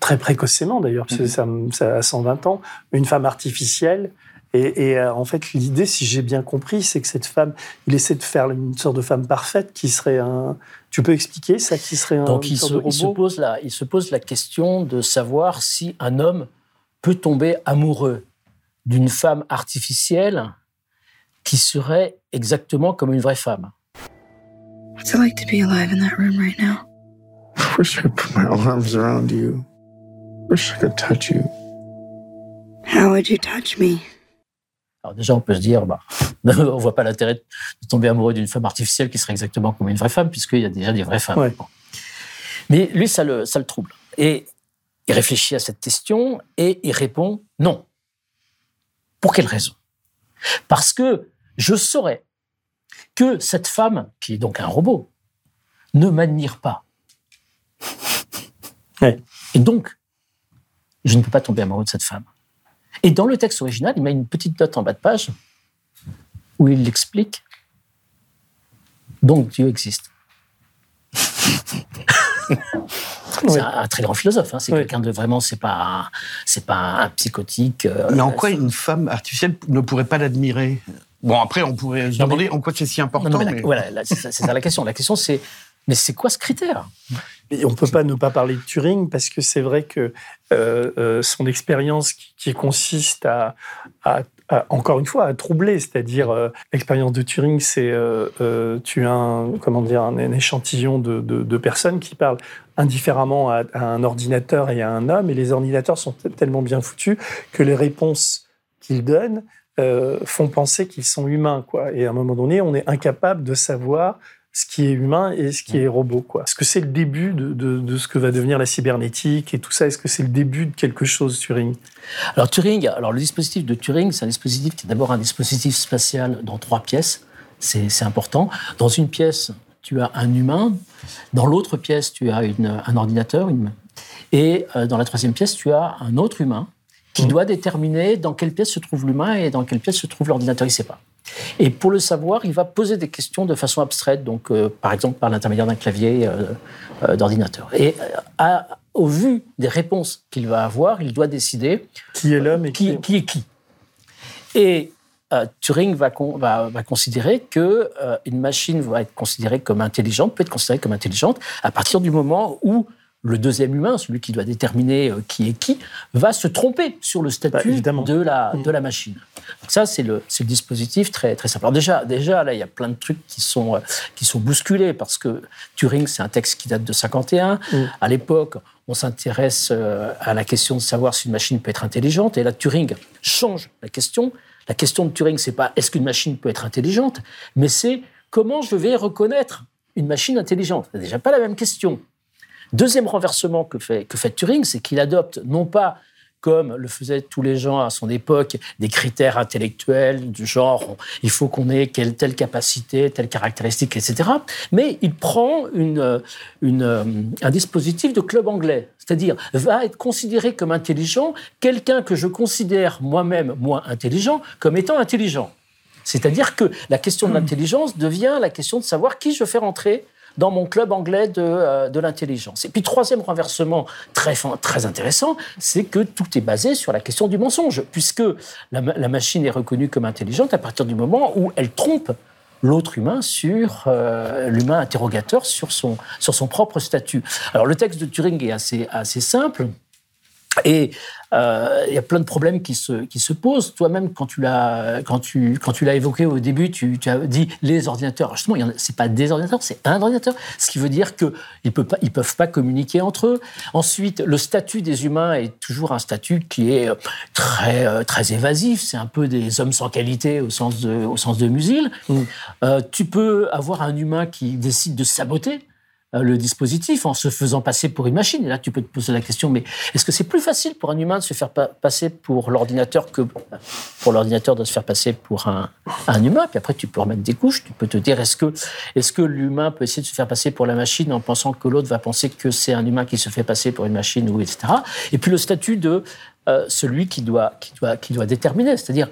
très précocement d'ailleurs, parce que ça, ça a 120 ans, une femme artificielle. Et, et, euh, en fait, l'idée, si j'ai bien compris, c'est que cette femme, il essaie de faire une sorte de femme parfaite qui serait un. Tu peux expliquer ça, qui serait un Donc il se, de il se robot? pose la, il se pose la question de savoir si un homme peut tomber amoureux d'une femme artificielle qui serait exactement comme une vraie femme. What's it like to be alive in that room right now? Wish I could put my arms around you. Wish I could touch you. How would you touch me? Alors déjà, on peut se dire, bah, *laughs* on voit pas l'intérêt de tomber amoureux d'une femme artificielle qui serait exactement comme une vraie femme, puisqu'il y a déjà des vraies femmes. Ouais. Bon. Mais lui, ça le, ça le trouble. Et il réfléchit à cette question et il répond non. Pour quelle raison? Parce que je saurais que cette femme, qui est donc un robot, ne m'admire pas. Et donc, je ne peux pas tomber amoureux de cette femme. Et dans le texte original, il met une petite note en bas de page où il explique donc Dieu existe. *laughs* c'est un, un très grand philosophe. hein. C'est quelqu'un de vraiment, c'est pas, c'est pas un psychotique. euh, Mais en quoi une femme artificielle ne pourrait pas l'admirer? Bon, après, on pourrait se Non, mais- demander en quoi c'est si important. Non, non, mais la- mais- voilà, là, c'est ça, c'est ça la question. La question, c'est mais c'est quoi ce critère? On peut pas ne pas parler de Turing parce que c'est vrai que euh, euh, son expérience qui, consiste à, à, encore une fois, à troubler. C'est-à-dire, euh, l'expérience de Turing, c'est tu as un, comment dire, un, échantillon de, personnes qui parlent indifféremment à, un ordinateur et à un homme, et les ordinateurs sont tellement bien foutus que les réponses qu'ils donnent font penser qu'ils sont humains. Quoi. Et à un moment donné, on est incapable de savoir ce qui est humain et ce qui est robot. Quoi. Est-ce que c'est le début de, de, ce que va devenir la cybernétique et tout ça? Est-ce que c'est le début de quelque chose, Turing? Alors Turing, alors le dispositif de Turing, c'est un dispositif qui est d'abord un dispositif spatial dans trois pièces. C'est important. Dans une pièce, tu as un humain. Dans l'autre pièce, tu as une, un ordinateur. Une... Et euh, dans la troisième pièce, tu as un autre humain qui mmh. doit déterminer dans quelle pièce se trouve l'humain et dans quelle pièce se trouve l'ordinateur. Il ne sait pas. Et pour le savoir, il va poser des questions de façon abstraite, donc euh, par exemple par l'intermédiaire d'un clavier euh, euh, d'ordinateur. Et au vu des réponses qu'il va avoir, il doit décider qui est l'homme et qui, qui, est qui. Et Turing va, va, va, considérer que une machine va être considérée comme intelligente, peut être considérée comme intelligente à partir du moment où le deuxième humain, celui qui doit déterminer euh, qui est qui, va se tromper sur le statut bah, de, la, mm. de la machine. ça, c'est le, le, dispositif très, très simple. Alors déjà, déjà, là, il y a plein de trucs qui sont, euh, qui sont bousculés parce que Turing, c'est un texte qui date de 51. Mm. À l'époque, on s'intéresse euh, à la question de savoir si une machine peut être intelligente. Et là, Turing change la question. La question de Turing, c'est pas est-ce qu'une machine peut être intelligente, mais c'est comment je vais reconnaître une machine intelligente. C'est déjà pas la même question. Deuxième renversement que fait, Turing, c'est qu'il adopte non pas comme le faisaient tous les gens à son époque, des critères intellectuels du genre il faut qu'on ait telle capacité, telle caractéristique, etc. Mais il prend une, un dispositif de club anglais, c'est-à-dire va être considéré comme intelligent quelqu'un que je considère moi-même moins intelligent comme étant intelligent. C'est-à-dire que la question de l'intelligence devient la question de savoir qui je fais rentrer dans mon club anglais de, euh, de l'intelligence. Et puis, troisième renversement très, très intéressant, c'est que tout est basé sur la question du mensonge, puisque la, machine est reconnue comme intelligente à partir du moment où elle trompe l'autre humain sur euh, l'humain interrogateur sur son, sur son propre statut. Alors le texte de Turing est assez, assez simple. Et euh, il y a plein de problèmes qui se, qui se posent. Toi-même, quand tu l'as quand tu, quand tu l'as évoqué au début, tu, tu, as dit les ordinateurs. Justement, c'est pas des ordinateurs, c'est un ordinateur. Ce qui veut dire qu'ils ne peuvent, pas, ils peuvent pas communiquer entre eux. Ensuite, le statut des humains est toujours un statut qui est très, euh, très évasif. C'est un peu des hommes sans qualité au sens de, au sens de Musil. Mm. Euh, tu peux avoir un humain qui décide de saboter euh, le dispositif en se faisant passer pour une machine. Et là, tu peux te poser la question, mais est-ce que c'est plus facile pour un humain de se faire passer pour l'ordinateur que pour l'ordinateur de se faire passer pour un, un, humain? Puis après, tu peux remettre des couches. Tu peux te dire, est-ce que, est que l'humain peut essayer de se faire passer pour la machine en pensant que l'autre va penser que c'est un humain qui se fait passer pour une machine, ou etc. Et puis le statut de euh, celui qui doit, qui, doit, qui doit déterminer, c'est-à-dire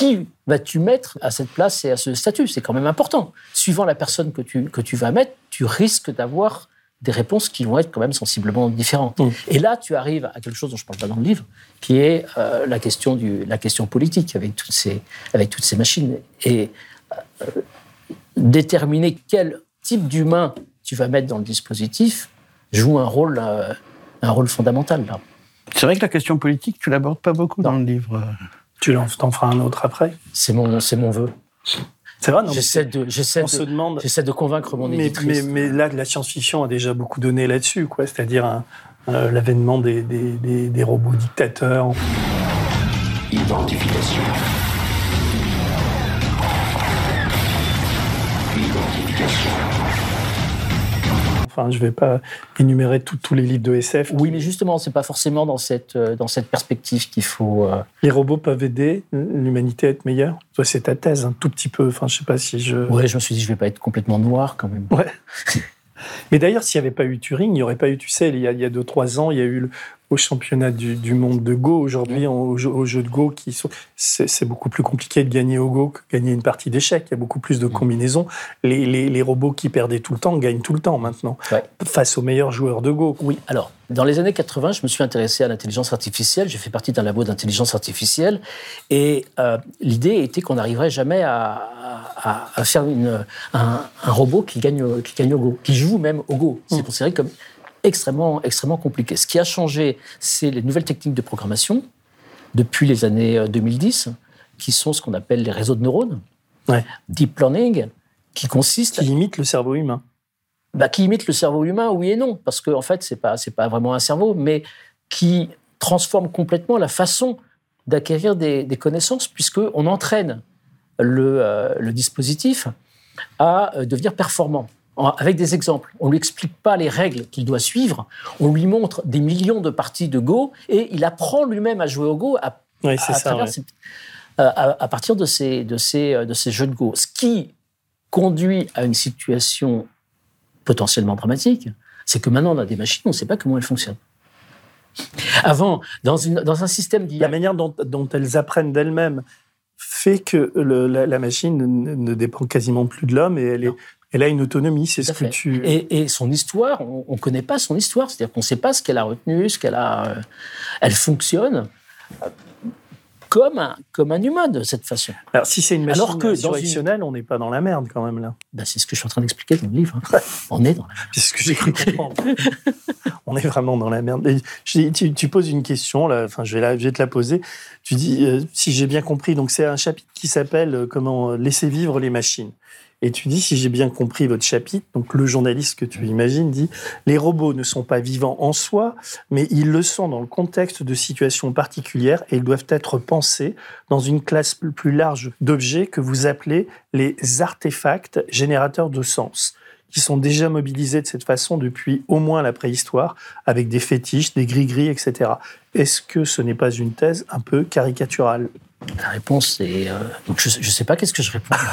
qui vas-tu mettre à cette place et à ce statut? C'est quand même important. Suivant la personne que tu, que tu vas mettre, tu risques d'avoir des réponses qui vont être quand même sensiblement différentes. Et là, tu arrives à quelque chose dont je ne parle pas dans le livre, qui est euh, la, question du, la question politique avec toutes ces, avec toutes ces machines. Et euh, déterminer quel type d'humain tu vas mettre dans le dispositif joue un rôle, euh, un rôle fondamental. C'est vrai que la question politique, tu l'abordes pas beaucoup dans le livre. Tu t'en feras un autre après C'est mon, c'est mon vœu. C'est vrai, non J'essaie de, j'essaie de, demande, j'essaie de convaincre mon éditrice. Mais, mais, là, la science-fiction a déjà beaucoup donné là-dessus, quoi. C'est-à-dire l'avènement des, des, des, des, robots dictateurs. Identification. Enfin, je ne vais pas énumérer tous les livres de SF. Oui, mais justement, c'est pas forcément dans cette, euh, dans cette perspective qu'il faut. Euh, Les robots peuvent aider l'humanité à être meilleure. Toi, c'est ta thèse, un tout petit peu. Enfin, je sais pas si je. Ouais, je me suis dit, je vais pas être complètement noir quand même. Ouais. *laughs* Mais d'ailleurs, s'il n'y avait pas eu Turing, il n'y aurait pas eu, tu sais, il y a, il y a deux, trois ans, il y a eu le, au championnat du, monde de Go aujourd'hui, au, jeu de Go, qui c'est beaucoup plus compliqué de gagner au Go que gagner une partie d'échecs. Il y a beaucoup plus de mm. combinaisons. Les, les, robots qui perdaient tout le temps gagnent tout le temps maintenant, face aux meilleurs joueurs de Go. Oui, alors, dans les années 80, je me suis intéressé à l'intelligence artificielle. J'ai fait partie d'un labo d'intelligence artificielle. Et euh, l'idée était qu'on n'arriverait jamais à, à, faire une, un, robot qui gagne, qui gagne au Go, qui joue même au Go. C'est mm. considéré comme extrêmement, extrêmement compliqué. Ce qui a changé, c'est les nouvelles techniques de programmation depuis les années 2010 euh, qui sont ce qu'on appelle les réseaux de neurones, Ouais. deep learning, qui consiste Qui imite le cerveau humain. bah, qui imite le cerveau humain, oui et non, parce qu'en en fait, c'est pas c'est pas vraiment un cerveau, mais qui transforme complètement la façon d'acquérir des, des connaissances, puisque on entraîne le, euh, le dispositif à euh, devenir performant. Avec des exemples. On lui explique pas les règles qu'il doit suivre. On lui montre des millions de parties de Go et il apprend lui-même à jouer au Go à, Oui, c'est à ça. travers ouais. ces- euh, à, à partir de ces, de, ces, euh, de ces jeux de Go. Ce qui conduit à une situation potentiellement dramatique, c'est que maintenant on a des machines, on ne sait pas comment elles fonctionnent. Avant, dans, une, dans un système d'IA, La manière dont, dont elles apprennent d'elles-mêmes fait que le- la, la machine ne, ne dépend quasiment plus de l'homme et elle, est, elle a une autonomie. C'est ce que tu. Et, et son histoire, on ne connaît pas son histoire. C'est-à-dire qu'on ne sait pas ce qu'elle a retenu, ce qu'elle a. euh, elle fonctionne euh, comme un, comme un humain de cette façon. Alors, si c'est une machine Alors que dans une- on n'est pas dans la merde quand même là. Ben, c'est ce que je suis en train d'expliquer dans le livre. hein. On est dans la C'est ce que j'ai cru comprendre. *laughs* on est vraiment dans la merde. Je tu, tu poses une question, là, enfin, je vais, la- je vais te la poser. Tu dis, euh, si j'ai bien compris, donc c'est un chapitre qui s'appelle euh, Comment laisser vivre les machines. Et tu dis, si j'ai bien compris votre chapitre, donc le journaliste que tu imagines dit, les robots ne sont pas vivants en soi, mais ils le sont dans le contexte de situations particulières et ils doivent être pensés dans une classe plus- plus large d'objets que vous appelez les artefacts générateurs de sens qui sont déjà mobilisés de cette façon depuis au moins la préhistoire, avec des fétiches, des gris-gris, etc. Est-ce que ce n'est pas une thèse un peu caricaturale? La réponse est. euh, donc je ne sais pas qu'est-ce que je réponds. *laughs*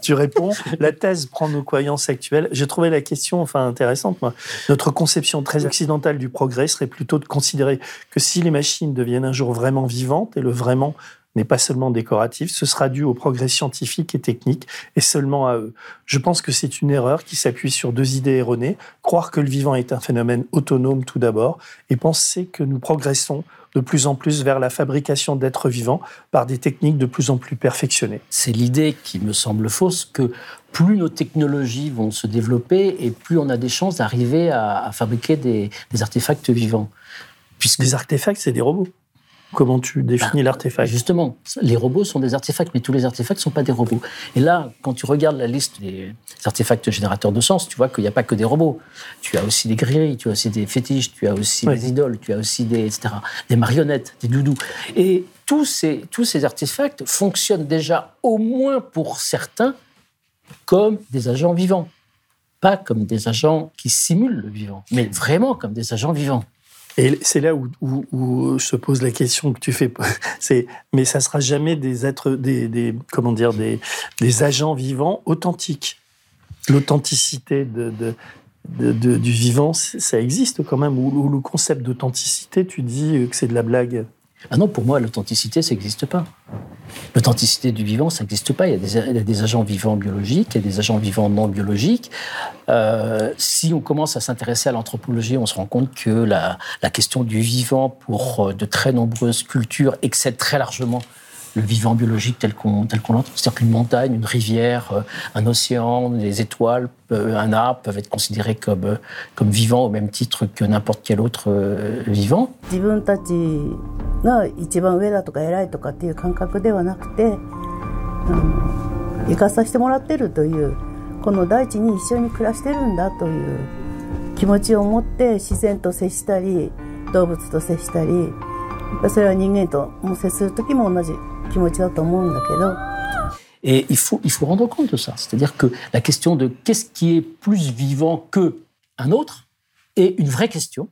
Tu réponds, la thèse prend nos croyances actuelles. J'ai trouvé la question enfin intéressante. Moi. Notre conception très occidentale du progrès serait plutôt de considérer que si les machines deviennent un jour vraiment vivantes, et le vraiment n'est pas seulement décoratif, ce sera dû au progrès scientifique et technique, et seulement à eux. Je pense que c'est une erreur qui s'appuie sur deux idées erronées. Croire que le vivant est un phénomène autonome tout d'abord, et penser que nous progressons de plus en plus vers la fabrication d'êtres vivants par des techniques de plus en plus perfectionnées. C'est l'idée qui me semble fausse que plus nos technologies vont se développer et plus on a des chances d'arriver à, à fabriquer des, des artefacts vivants. Puisque Des artefacts, c'est des robots. Comment tu définis l'artefact? Justement, les robots sont des artefacts, mais tous les artefacts ne sont pas des robots. Et là, quand tu regardes la liste des artefacts générateurs de sens, tu vois qu'il n'y a pas que des robots. Tu as aussi des grilleries, tu as aussi des fétiches, tu as aussi Oui. des idoles, tu as aussi des, etc., des marionnettes, des doudous. Et tous ces, tous ces artefacts fonctionnent déjà, au moins pour certains, comme des agents vivants. Pas comme des agents qui simulent le vivant, mais vraiment comme des agents vivants. Et c'est là où, où- où se pose la question que tu fais. *laughs* Mais ça sera jamais des êtres, des, comment dire, des, agents vivants authentiques. L'authenticité du vivant, ça existe quand même. Ou le concept d'authenticité, tu dis que c'est de la blague. Ah non, pour moi, l'authenticité, ça n'existe pas. L'authenticité du vivant, ça n'existe pas. Il y, a des, agents vivants biologiques, il y a des agents vivants non biologiques. Euh, si on commence à s'intéresser à l'anthropologie, on se rend compte que la, question du vivant pour euh, de très nombreuses cultures excède très largement le vivant biologique tel qu'on l'entend. C'est-à-dire qu'une montagne, une rivière, euh, un océan, des étoiles, un arbre peuvent être considérés comme, comme vivants au même titre que n'importe quel autre vivant. が一番上だとか偉いとかっていう感覚ではなくて、あの生かさせてもらってるというこの大地に一緒に暮らしてるんだという気持ちを持って自然と接したり動物と接したりそれは人間とも接する時も同じ気持ちだと思うんだけど。Et il faut, il faut rendre compte de ça. C'est-à-dire que la question de qu'est-ce qui est plus vivant que un autre est une vraie question,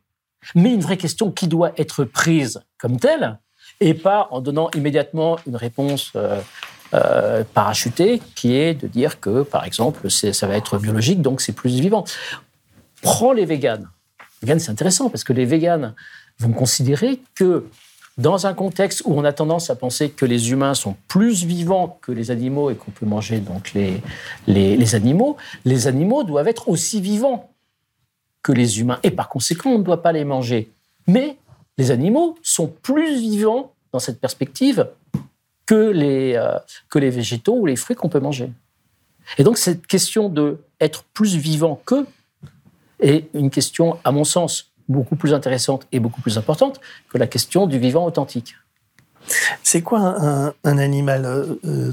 mais une vraie question qui doit être prise comme telle et pas en donnant immédiatement une réponse euh, euh, parachutée qui est de dire que, par exemple, ça va être biologique, donc c'est plus vivant. Prends les véganes. Les véganes, c'est intéressant parce que les véganes vont considérer que dans un contexte où on a tendance à penser que les humains sont plus vivants que les animaux et qu'on peut manger donc les, les animaux, les animaux doivent être aussi vivants que les humains et par conséquent on ne doit pas les manger. Mais les animaux sont plus vivants dans cette perspective que les, euh, que les végétaux ou les fruits qu'on peut manger. Et donc cette question de être plus vivant que est une question, à mon sens, beaucoup plus intéressante et beaucoup plus importante que la question du vivant authentique. C'est quoi un, animal euh, euh,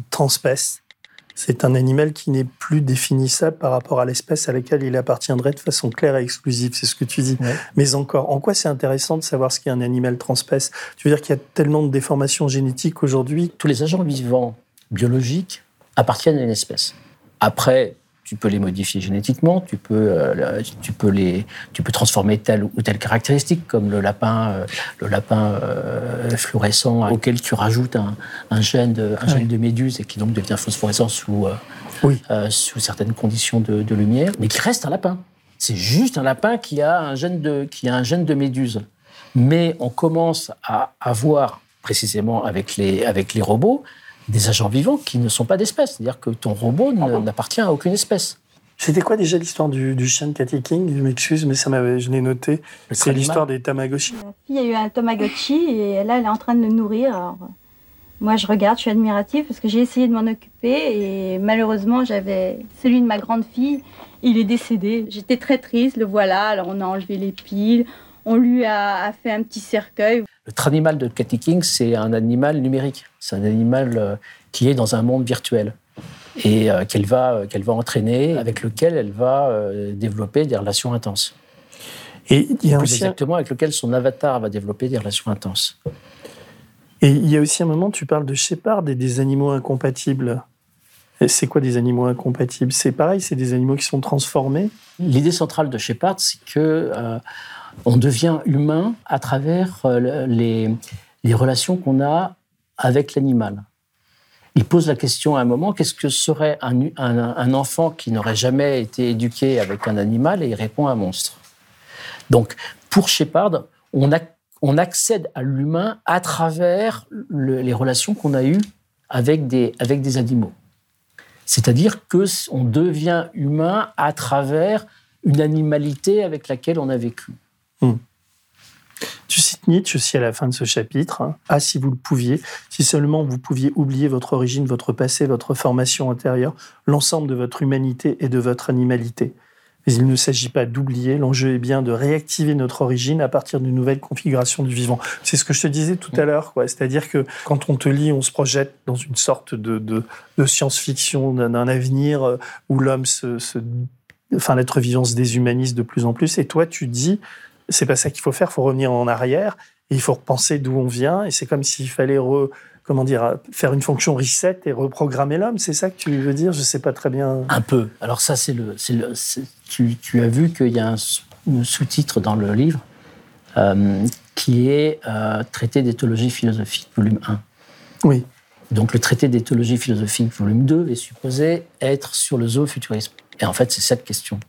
C'est un animal qui n'est plus définissable par rapport à l'espèce à laquelle il appartiendrait de façon claire et exclusive. C'est ce que tu dis. Ouais. Mais encore, en quoi c'est intéressant de savoir ce qu'est un animal transspèce? Tu veux dire qu'il y a tellement de déformations génétiques aujourd'hui? Tous les agents vivants biologiques appartiennent à une espèce. Après, tu peux les modifier génétiquement, tu peux, euh, tu peux, les, tu peux transformer telle ou telle caractéristique, comme le lapin, euh, le lapin euh, fluorescent auquel tu rajoutes un, un gène, de, un gène de méduse et qui donc devient phosphorescent sous, Oui. sous certaines conditions de, de lumière, mais qui reste un lapin. C'est juste un lapin qui a un gène de, qui a un gène de méduse. Mais on commence à avoir, précisément avec les, avec les robots, des agents vivants qui ne sont pas d'espèce. C'est-à-dire que ton robot ne- n'appartient à aucune espèce. C'était quoi déjà l'histoire du, du chien de Cathy King? Je m'excuse, mais ça m'avait, je l'ai noté. C'est l'histoire des Tamagotchi. Il y a eu un Tamagotchi et là, elle est en train de le nourrir. Alors, moi, je regarde, je suis admirative parce que j'ai essayé de m'en occuper et malheureusement, j'avais celui de ma grande fille. Il est décédé. J'étais très triste, le voilà. Alors, on a enlevé les piles. On lui a, a fait un petit cercueil. Notre animal de Cathy King, c'est un animal numérique. C'est un animal euh, qui est dans un monde virtuel et euh, qu'elle va, euh, qu'elle va entraîner, avec lequel elle va euh, développer des relations intenses. Et il y a un Plus chien- exactement avec lequel son avatar va développer des relations intenses. Et il y a aussi un moment, tu parles de Shepard et des animaux incompatibles. C'est quoi des animaux incompatibles? C'est pareil, c'est des animaux qui sont transformés? L'idée centrale de Shepard, c'est que euh, on devient humain à travers euh, le- les, relations qu'on a avec l'animal. Il pose la question à un moment qu'est-ce que serait un, enfant qui n'aurait jamais été éduqué avec un animal? Et il répond un monstre. Donc, pour Shepard, on, ac- on accède à l'humain à travers le- les relations qu'on a eues avec des, avec des animaux. C'est-à-dire que on devient humain à travers une animalité avec laquelle on a vécu. Tu cites Nietzsche aussi à la fin de ce chapitre. Ah, si vous le pouviez, si seulement vous pouviez oublier votre origine, votre passé, votre formation intérieure, l'ensemble de votre humanité et de votre animalité. Mais il ne s'agit pas d'oublier, l'enjeu est bien de réactiver notre origine à partir d'une nouvelle configuration du vivant. C'est ce que je te disais tout à l'heure, quoi. C'est-à-dire que quand on te lit, on se projette dans une sorte de, de, de science-fiction, d'un avenir euh, où l'homme se, se- enfin, l'être vivant se déshumanise de plus en plus. Et toi, tu dis, c'est pas ça qu'il faut faire, il faut revenir en arrière et il faut repenser d'où on vient. Et c'est comme s'il fallait re- comment dire, faire une fonction reset et reprogrammer l'homme. C'est ça que tu veux dire? Je sais pas très bien. Un peu. Alors ça, c'est le. c'est le- tu, tu as vu qu'il y a un sous-titre dans le livre euh, qui est euh, Traité d'éthologie philosophique, volume 1. Oui. Donc le traité d'éthologie philosophique, volume 2, est supposé être sur le zoofuturisme. Et en fait, c'est cette question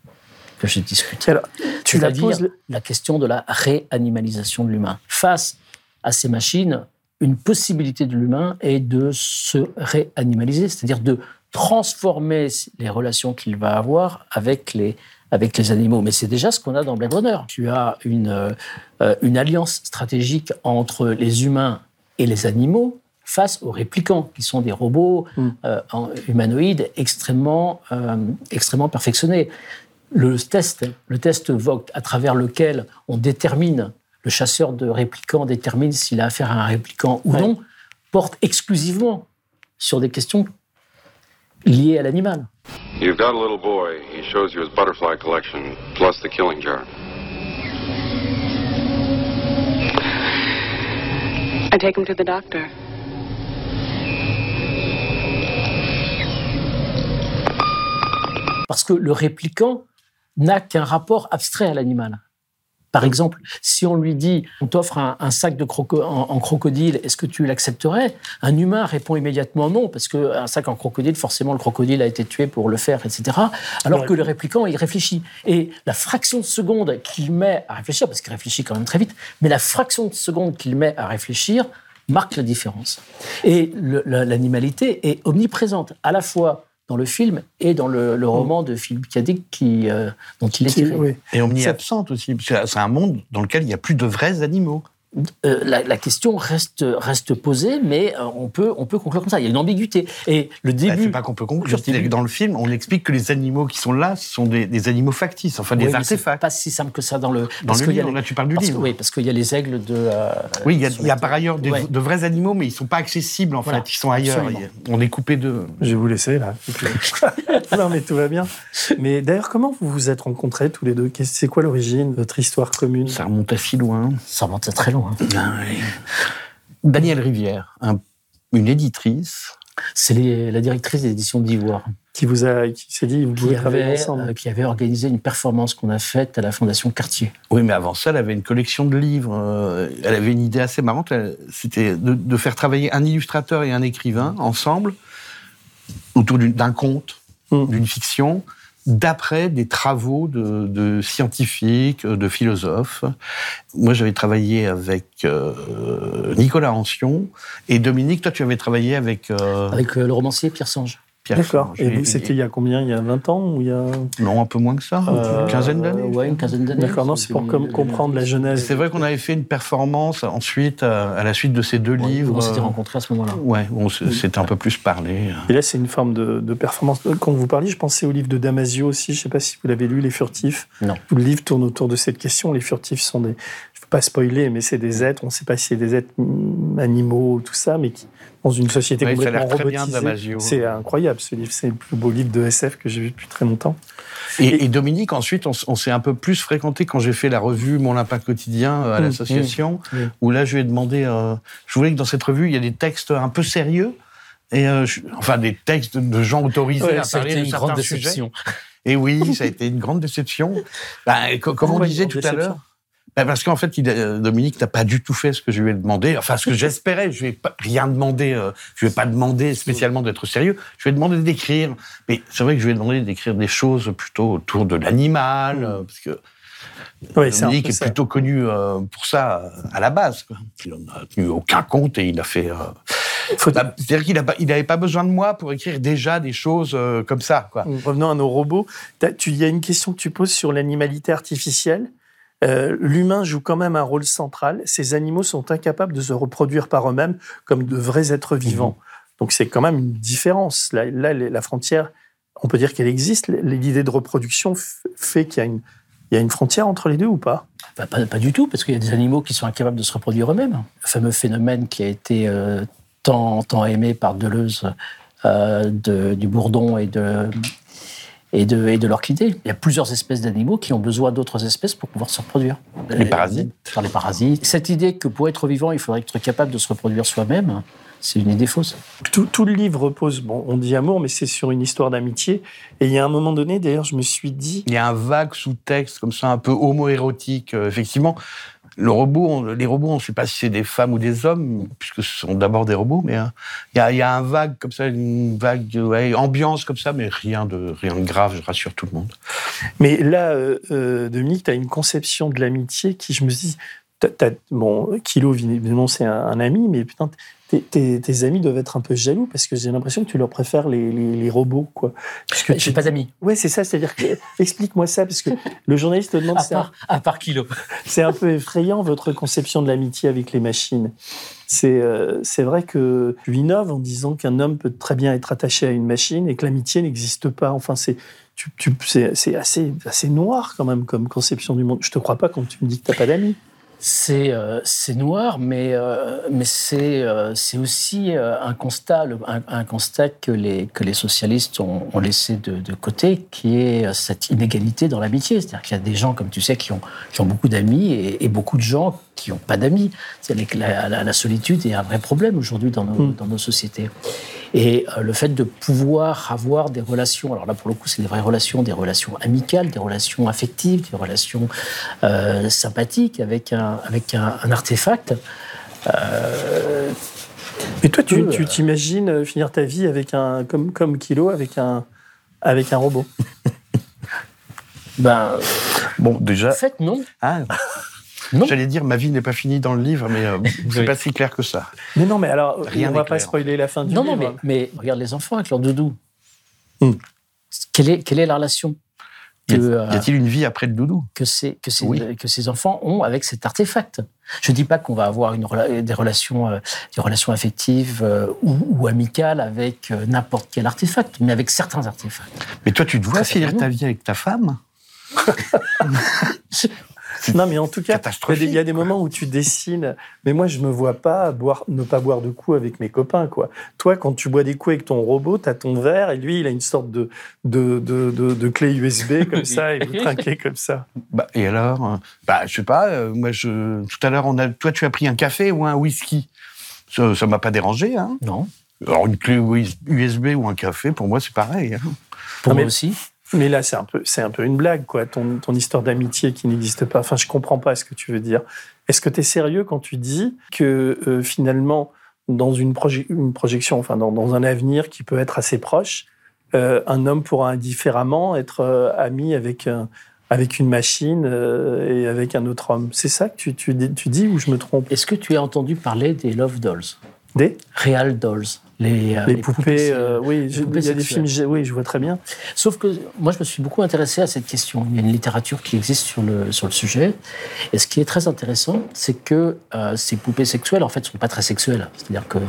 que j'ai discutée. Alors, tu la poses- la question de la réanimalisation de l'humain. Face à ces machines, une possibilité de l'humain est de se réanimaliser, c'est-à-dire de transformer les relations qu'il va avoir avec les, avec les animaux. Mais c'est déjà ce qu'on a dans Blade Runner. Tu as une, euh, une alliance stratégique entre les humains et les animaux face aux réplicants, qui sont des robots euh, en- humanoïdes extrêmement, euh, extrêmement perfectionnés. Le test, le test Vogt, à travers lequel on détermine, le chasseur de réplicants détermine s'il a affaire à un réplicant ou non, porte exclusivement sur des questions liées à l'animal. You've got a little boy. He shows you his butterfly collection, plus the killing jar. I take him to the doctor. Parce que le réplicant n'a qu'un rapport abstrait à l'animal. Par exemple, si on lui dit on t'offre un, un sac de croco- en, en crocodile, est-ce que tu l'accepterais? Un humain répond immédiatement non, parce qu'un sac en crocodile, forcément, le crocodile a été tué pour le faire, etc. Alors que le réplicant, il réfléchit. Et la fraction de seconde qu'il met à réfléchir, parce qu'il réfléchit quand même très vite, mais la fraction de seconde qu'il met à réfléchir marque la différence. Et l'animalité est omniprésente, à la fois dans le film et dans le, le roman de Philippe Cadic qui, euh, dont il est tiré. Et omni-absente aussi, parce que c'est un monde dans lequel il n'y a plus de vrais animaux. Euh, la, la question reste, reste posée, mais euh, on peut, on peut conclure comme ça. Il y a une ambiguïté. Et le Bah, début. c'est pas qu'on peut conclure. le c'est début- que Dans le film, on explique que les animaux qui sont là, ce sont des, des animaux factices, enfin des Oui, mais c'est artefacts. pas si simple que ça dans le. Dans parce le qu'il y a livre, les- là, tu parles du parce que- livre. oui, parce qu'il y a les aigles de. euh, Oui, il y a, y par ailleurs des- Ouais. de vrais animaux, mais ils sont pas accessibles en Voilà, fait. Ils sont ailleurs. On est coupé de. Je vais vous laisser là. *laughs* non, mais tout va bien. Mais d'ailleurs, comment vous vous êtes rencontrés tous les deux? C'est quoi l'origine, votre histoire commune? Ça remonte à si loin. Ça remonte à très loin. Danielle Rivière, un- une éditrice. C'est les- la directrice des éditions d'Ivoire. Qui vous a, qui s'est dit, vous Qui pouvez travailler avait, ensemble. euh, qui avait organisé une performance qu'on a faite à la Fondation Cartier. Oui, mais avant ça, elle avait une collection de livres. euh, Elle avait une idée assez marrante. elle- C'était de, de faire travailler un illustrateur et un écrivain ensemble autour d'un conte, d'une fiction, d'après des travaux de, de scientifiques, de philosophes. Moi, j'avais travaillé avec euh, Nicolas Ancion et Dominique. Toi, tu avais travaillé avec euh, Avec euh, le romancier Pierre Sange. Pierre D'accord. Et vous, c'était il y a combien Il y a 20 ans ou il y a... Non, un peu moins que ça, Euh, une quinzaine d'années. Ouais, une quinzaine d'années. D'accord, non, c'est pour com- comprendre la genèse. C'est vrai qu'on avait fait une performance ensuite, euh, à la suite de ces deux livres. On s'était euh, rencontrés à ce moment-là. Ouais, on s'était un peu plus parlé. Et là, c'est une forme de, de performance. Quand vous parliez, je pensais au livre de Damasio aussi. Je ne sais pas si vous l'avez lu, Les Furtifs. Non. Tout le livre tourne autour de cette question. Les furtifs sont des. Pas spoiler, mais c'est des êtres. On ne sait pas si c'est des êtres mm, animaux, tout ça, mais qui, dans une société Oui, complètement robotisée. C'est incroyable ce livre. C'est le plus beau livre de SF que j'ai vu depuis très longtemps. Et, et Dominique, ensuite, on, s'est un peu plus fréquenté quand j'ai fait la revue Mon Lapin Quotidien euh, à Mmh, l'association, mmh, mmh. où là, je lui ai demandé. euh, je voulais que dans cette revue, il y ait des textes un peu sérieux. Et euh, je- enfin, des textes de gens autorisés Ouais, à ça a parler été de une certains grande sujets. déception. Et oui, ça a *laughs* été une grande déception. Bah, comme on disait tout à l'heure. Bah, parce qu'en fait, euh, Dominique n'a pas du tout fait ce que je lui ai demandé. Enfin, ce que j'espérais. Je lui ai pas rien demandé. euh, je lui ai pas demandé spécialement d'être sérieux. Je lui ai demandé d'écrire. Mais c'est vrai que je lui ai demandé d'écrire des choses plutôt autour de l'animal, euh, parce que Oui, Dominique est plutôt connu euh, pour ça à la base. quoi. Il n'en a tenu aucun compte et il a fait. bah, C'est-à-dire qu'il n'avait pas besoin de moi pour écrire déjà des choses euh, comme ça. Quoi. Revenons à nos robots. Il y a une question que tu poses sur l'animalité artificielle. Euh, L'humain joue quand même un rôle central. Ces animaux sont incapables de se reproduire par eux-mêmes comme de vrais êtres vivants. Donc c'est quand même une différence. Là, là, la frontière, on peut dire qu'elle existe. L'idée de reproduction fait qu'il y, a une- il y a une frontière entre les deux ou pas? Bah, pas, pas du tout, parce qu'il y a des animaux qui sont incapables de se reproduire eux-mêmes. Le fameux phénomène qui a été euh, tant, tant aimé par Deleuze euh, de- du bourdon et de, et de, et de l'orchidée. Il y a plusieurs espèces d'animaux qui ont besoin d'autres espèces pour pouvoir se reproduire. Les parasites. Par les parasites. Cette idée que pour être vivant, il faudrait être capable de se reproduire soi-même, c'est une idée fausse. tout, tout le livre repose, bon, on dit amour, mais c'est sur une histoire d'amitié. Et il y a un moment donné, d'ailleurs, je me suis dit, Il y a un vague sous-texte comme ça, un peu homo-érotique. euh, effectivement, les robots, on ne sait pas si c'est des femmes ou des hommes, puisque ce sont d'abord des robots, mais euh, il y, a, un vague comme ça, une vague ouais, ambiance comme ça, mais rien de, rien grave, je rassure tout le monde. Mais là, euh, euh, Dominique, tu as une conception de l'amitié qui, je me dis, bon, Kilo, évidemment, c'est un, un ami, mais putain, tes, tes- tes amis doivent être un peu jaloux parce que j'ai l'impression que tu leur préfères les, les- les robots, quoi. Puisque J'ai pas d'amis. Ouais, c'est ça, c'est-à-dire que, *laughs* explique-moi ça, parce que le journaliste te demande, À c'est un, part, à part Kilo. *laughs* c'est un peu effrayant votre conception de l'amitié avec les machines. C'est euh, c'est vrai que tu innoves en disant qu'un homme peut très bien être attaché à une machine et que l'amitié n'existe pas. Enfin, c'est c'est assez, assez noir quand même comme conception du monde. Je te crois pas quand tu me dis que tu n'as pas d'amis. C'est euh, noir, mais, euh, mais c'est euh, aussi euh, un constat, un, un constat que les, que les socialistes ont, ont laissé de, de côté, qui est euh, cette inégalité dans l'amitié. C'est-à-dire qu'il y a des gens, comme tu sais, qui ont, qui ont beaucoup d'amis et, et beaucoup de gens qui n'ont pas d'amis. C'est-à-dire que La, la- la solitude est un vrai problème aujourd'hui dans nos, dans nos sociétés. Et euh, le fait de pouvoir avoir des relations, alors là pour le coup c'est des vraies relations, des relations amicales, des relations affectives, des relations euh, sympathiques avec un, avec un, un artefact. euh, Mais toi, tu peu, tu euh, t'imagines euh, finir ta vie avec un comme comme Kilo avec un avec un robot? ben, Bon, déjà. en fait, non. Ah, Non. J'allais dire, ma vie n'est pas finie dans le livre, mais euh, *laughs* c'est Oui. pas si clair que ça. Mais non, mais alors Rien on va n'est pas clair. spoiler la fin du Non, non, livre. mais, mais regarde les enfants avec leur doudou. Hmm. Quelle, est, quelle est la relation que, a- y a-t-il une vie après le doudou? que ces, que, ces, Oui. que ces enfants ont avec cet artefact? Je ne dis pas qu'on va avoir une des, relations, euh, des relations affectives euh, ou, ou amicales avec euh, n'importe quel artefact, mais avec certains artefacts. Mais toi, tu te vois finir ta vie avec ta femme? *laughs* Non, mais en tout cas, il y, a des, moments où tu dessines. Mais moi, je me vois pas boire, ne pas boire de coups avec mes copains, quoi. Toi, quand tu bois des coups avec ton robot, tu as ton verre et lui, il a une sorte de, de, de, de- de clé USB *laughs* comme ça et vous trinquez comme ça. Bah, et alors euh, Bah, je sais pas. euh, moi, je, tout à l'heure, on a, toi, tu as pris un café ou un whisky? Ça, ça m'a pas dérangé. Hein Non. Alors, une clé USB ou un café, pour moi, c'est pareil. hein. Pour Ah, moi mais- aussi. Mais là, c'est un peu, c'est un peu une blague, quoi. Ton, ton histoire d'amitié qui n'existe pas. Enfin, je comprends pas ce que tu veux dire. Est-ce que tu es sérieux quand tu dis que euh, finalement, dans une, proje- une projection, enfin, dans, dans un avenir qui peut être assez proche, euh, un homme pourra indifféremment être euh, ami avec un, avec une machine et avec un autre homme? C'est ça que tu, tu, tu dis ou je me trompe? Est-ce que tu as entendu parler des Love Dolls? Des? Real Dolls. Les, euh, les, poupées, euh, oui, les je- poupées il y a des films, oui, je vois très bien. Sauf que moi, je me suis beaucoup intéressé à cette question. Il y a une littérature qui existe sur le, sur le sujet. Et ce qui est très intéressant, c'est que euh, ces poupées sexuelles, en fait, ne sont pas très sexuelles. C'est-à-dire que euh,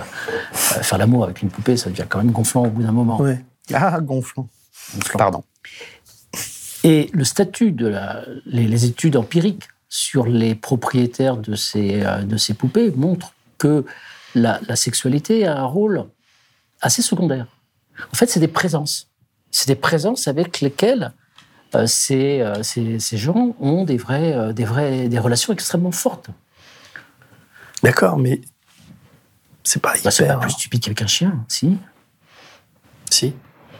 faire l'amour avec une poupée, ça devient quand même gonflant au bout d'un moment. Ouais. Ah, gonflant. Pardon. Et le statut de la, les, les études empiriques sur les propriétaires de ces, de ces poupées montrent que la, la sexualité a un rôle assez secondaire. En fait, c'est des présences. C'est des présences avec lesquelles euh, ces, euh, ces, ces gens ont des, vrais, euh, des, vrais, des relations extrêmement fortes. D'accord, mais c'est pas Bah, c'est pas hyper. plus stupide qu'avec un chien, si Si.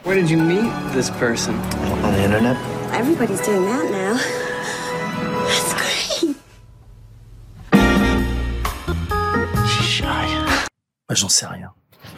Where did you meet this person? On the internet. Everybody's doing that now. That's great. J'en sais rien.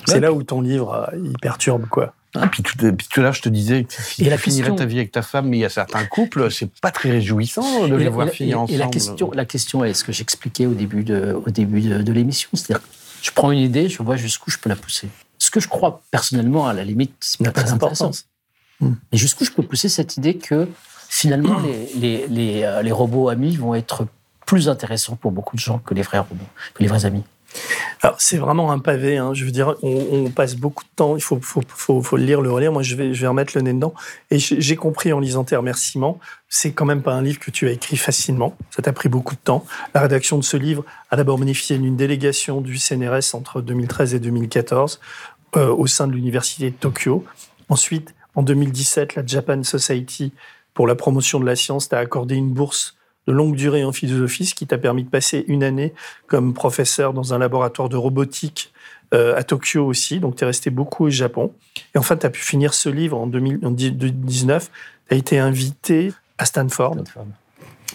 C'est là où ton livre, euh, il perturbe, quoi. Ah, puis, tout, puis tout à l'heure, je te disais que si Et tu la finirais question- ta vie avec ta femme, mais il y a certains couples, c'est pas très réjouissant de Et les la- voir finir ensemble. Et la question, la question est ce que j'expliquais au début de, au début de, de l'émission. C'est-à-dire, je prends une idée, je vois jusqu'où je peux la pousser. Ce que je crois personnellement, à la limite, c'est pas n'a pas très intéressant. d'importance. Mais jusqu'où je peux pousser cette idée que finalement, les, les, les, euh, les robots amis vont être plus intéressants pour beaucoup de gens que les vrais robots, que les vrais amis. Alors, c'est vraiment un pavé. hein. Je veux dire, on, passe beaucoup de temps. Il faut, le lire, le relire. Moi, je vais, remettre le nez dedans. Et j'ai j'ai compris en lisant tes remerciements, c'est quand même pas un livre que tu as écrit facilement. Ça t'a pris beaucoup de temps. La rédaction de ce livre a d'abord bénéficié d'une délégation du CNRS entre 2013 et 2014 euh, au sein de l'université de Tokyo. Ensuite, en 2017, la Japan Society pour la promotion de la science t'a accordé une bourse de longue durée en philosophie, ce qui t'a permis de passer une année comme professeur dans un laboratoire de robotique euh, à Tokyo aussi. Donc, tu es resté beaucoup au Japon. Et enfin, tu as pu finir ce livre en 2019. Tu as été invité à Stanford,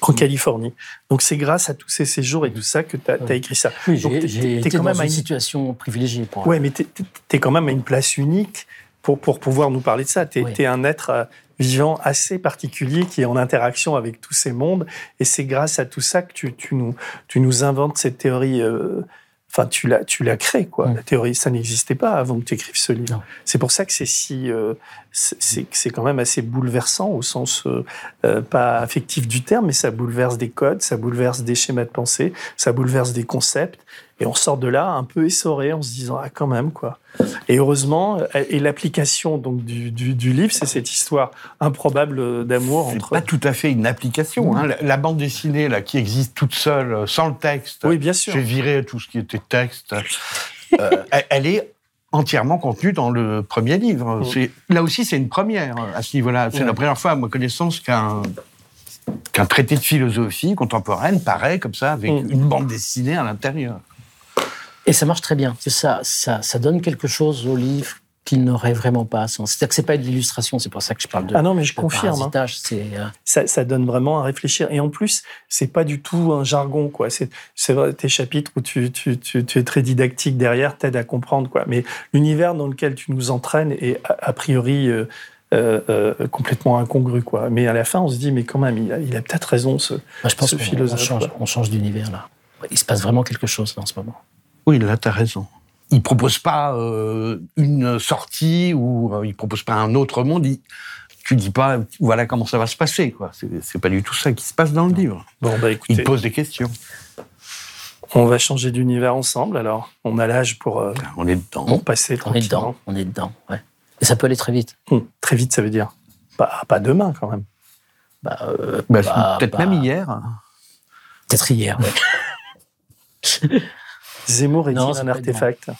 en Californie. Donc, c'est grâce à tous ces séjours et tout ça que tu as, écrit ça. Oui, j'ai été quand dans même à une une situation privilégiée pour Ouais, mais tu es, quand même à une place unique pour, pour pouvoir nous parler de ça. Tu es, Oui. un être euh, vivant assez particulier qui est en interaction avec tous ces mondes. Et c'est grâce à tout ça que tu, tu, nous, tu nous inventes cette théorie. euh, Enfin, tu l'as, tu l'as quoi. La théorie, ça n'existait pas avant que tu écrives ce livre. C'est pour ça que c'est si, euh, c'est, c'est- c'est quand même assez bouleversant au sens euh, pas affectif du terme, mais ça bouleverse des codes, ça bouleverse des schémas de pensée, ça bouleverse des concepts, et on sort de là un peu essoré en se disant ah quand même quoi. Et heureusement, et l'application donc du, du, du livre, c'est cette histoire improbable d'amour entre. pas tout à fait une application. hein. La, la bande dessinée là, qui existe toute seule, euh, sans le texte. Oui, bien sûr. J'ai viré tout ce qui était texte. Euh, *laughs* elle, est entièrement contenue dans le premier livre. Là aussi, c'est une première euh, à ce niveau-là. C'est la première fois, à ma connaissance, qu'un qu'un traité de philosophie contemporaine paraît comme ça, avec Mm. une bande dessinée à l'intérieur. Et ça marche très bien. Ça, ça, ça donne quelque chose au livre qu'il n'aurait vraiment pas. C'est-à-dire que c'est pas de l'illustration, c'est pour ça que je parle de. Ah non, mais je confirme, hein. euh, ça, ça donne vraiment à réfléchir. Et en plus, c'est pas du tout un jargon, quoi. C'est, vrai, tes chapitres où tu, tu, tu, tu es très didactique derrière, t'aide à comprendre, quoi. Mais l'univers dans lequel tu nous entraînes est a, a priori euh, euh, euh, complètement incongru, quoi. Mais à la fin, on se dit, mais quand même, il a, il a peut-être raison, ce, moi, je pense ce qu'on on philosophe. change, change d'univers là. Il se passe vraiment quelque chose dans ce moment. Oui, là, tu as raison. Il propose pas euh, une sortie ou euh, il propose pas un autre monde. Il, tu dis pas, voilà comment ça va se passer. quoi. C'est pas du tout ça qui se passe dans le livre. Bon, bah écoutez. Il pose des questions. On va changer d'univers ensemble alors. On a l'âge pour, euh, On est dedans. pour passer On est dedans, on est dedans, ouais. Et ça peut aller très vite. Hum, Très vite, ça veut dire. Pas, pas demain quand même. Bah, euh, Bah, bah, Peut-être bah, même hier. Peut-être hier, ouais. *laughs* Zemmour est-il un artefact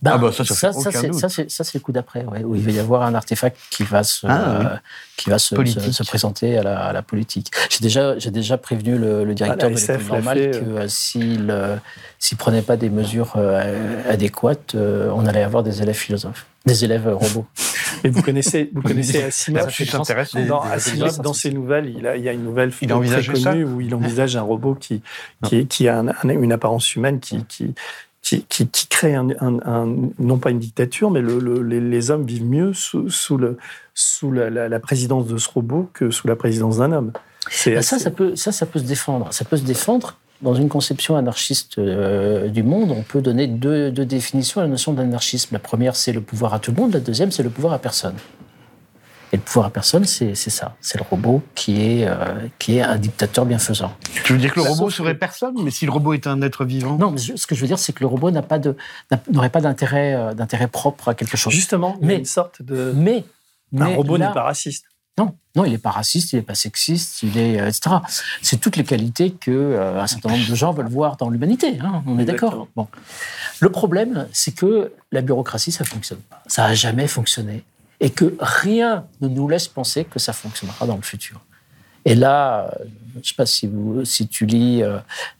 Ben, Ah bah ça, ça ça, fait ça, aucun c'est, le coup d'après, ouais, où il va y avoir un artefact qui va se, Ah, oui. euh, qui va se, Politique. se, se présenter à la, à la politique. J'ai déjà, j'ai déjà prévenu le, le directeur Ah, de l'école normale fait, que euh, s'il euh, s'il prenait pas des mesures euh, adéquates, euh, on allait avoir des élèves philosophes, des élèves euh, robots. *laughs* Et vous connaissez, vous connaissez *laughs* Asimov. Dans Asimov, dans ses nouvelles, il, a, il y a une nouvelle Il très connue où il *laughs* envisage un robot qui, qui, qui a un- un- une apparence humaine qui, qui, qui, qui, qui crée un, un- un- non pas une dictature, mais le, le- les, les hommes vivent mieux sous, sous, le, sous la, la- la présidence de ce robot que sous la présidence d'un homme. C'est Ben, ça, assez- ça peut, ça, ça peut se défendre. Ça peut se défendre. Dans une conception anarchiste euh, du monde, on peut donner deux, deux définitions à la notion d'anarchisme. La première, c'est le pouvoir à tout le monde. La deuxième, c'est le pouvoir à personne. Et le pouvoir à personne, c'est c'est ça. C'est le robot qui est, euh, qui est un dictateur bienfaisant. Tu veux dire que le robot serait personne Mais si le robot est un être vivant? Non, mais je- ce que je veux dire, c'est que le robot n'a pas de- n'a- n'aurait pas d'intérêt euh, d'intérêt propre à quelque chose. Justement, Mais- une sorte de. Mais, un mais robot n'est pas raciste. Non, non, il n'est pas raciste, il n'est pas sexiste, il est, euh, etc. C'est toutes les qualités que euh, un certain nombre de gens veulent voir dans l'humanité. hein, on est d'accord? Bon. Le problème, c'est que la bureaucratie, ça fonctionne pas. Ça a jamais fonctionné, et que rien ne nous laisse penser que ça fonctionnera dans le futur. Et là, je ne sais pas si, vous, si tu lis euh,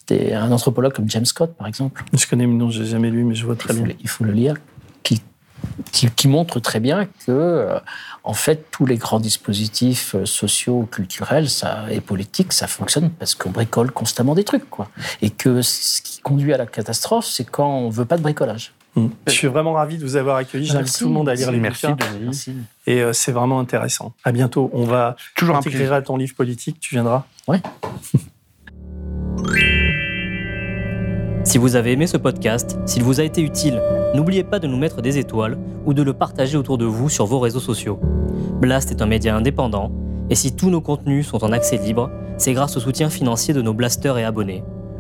des- un anthropologue comme James Scott, par exemple, Je connais le nom, je l'ai jamais lu, mais je vois très il bien. il faut le lire, qui, qui, qui montre très bien que, euh, en fait, tous les grands dispositifs euh, sociaux, culturels ça, et politiques, ça fonctionne parce qu'on bricole constamment des trucs, quoi. Et que ce qui conduit à la catastrophe, c'est quand on veut pas de bricolage. Mm. Je suis vraiment ravi de vous avoir accueilli. J'invite tout le monde à lire les Merci, bouquins. Denis. Merci. Et euh, c'est vraiment intéressant. À bientôt. On va Toujours intégrer ton livre politique. Tu viendras Ouais. *laughs* Si vous avez aimé ce podcast, s'il vous a été utile, n'oubliez pas de nous mettre des étoiles ou de le partager autour de vous sur vos réseaux sociaux. Blast est un média indépendant, et si tous nos contenus sont en accès libre, c'est grâce au soutien financier de nos blasters et abonnés.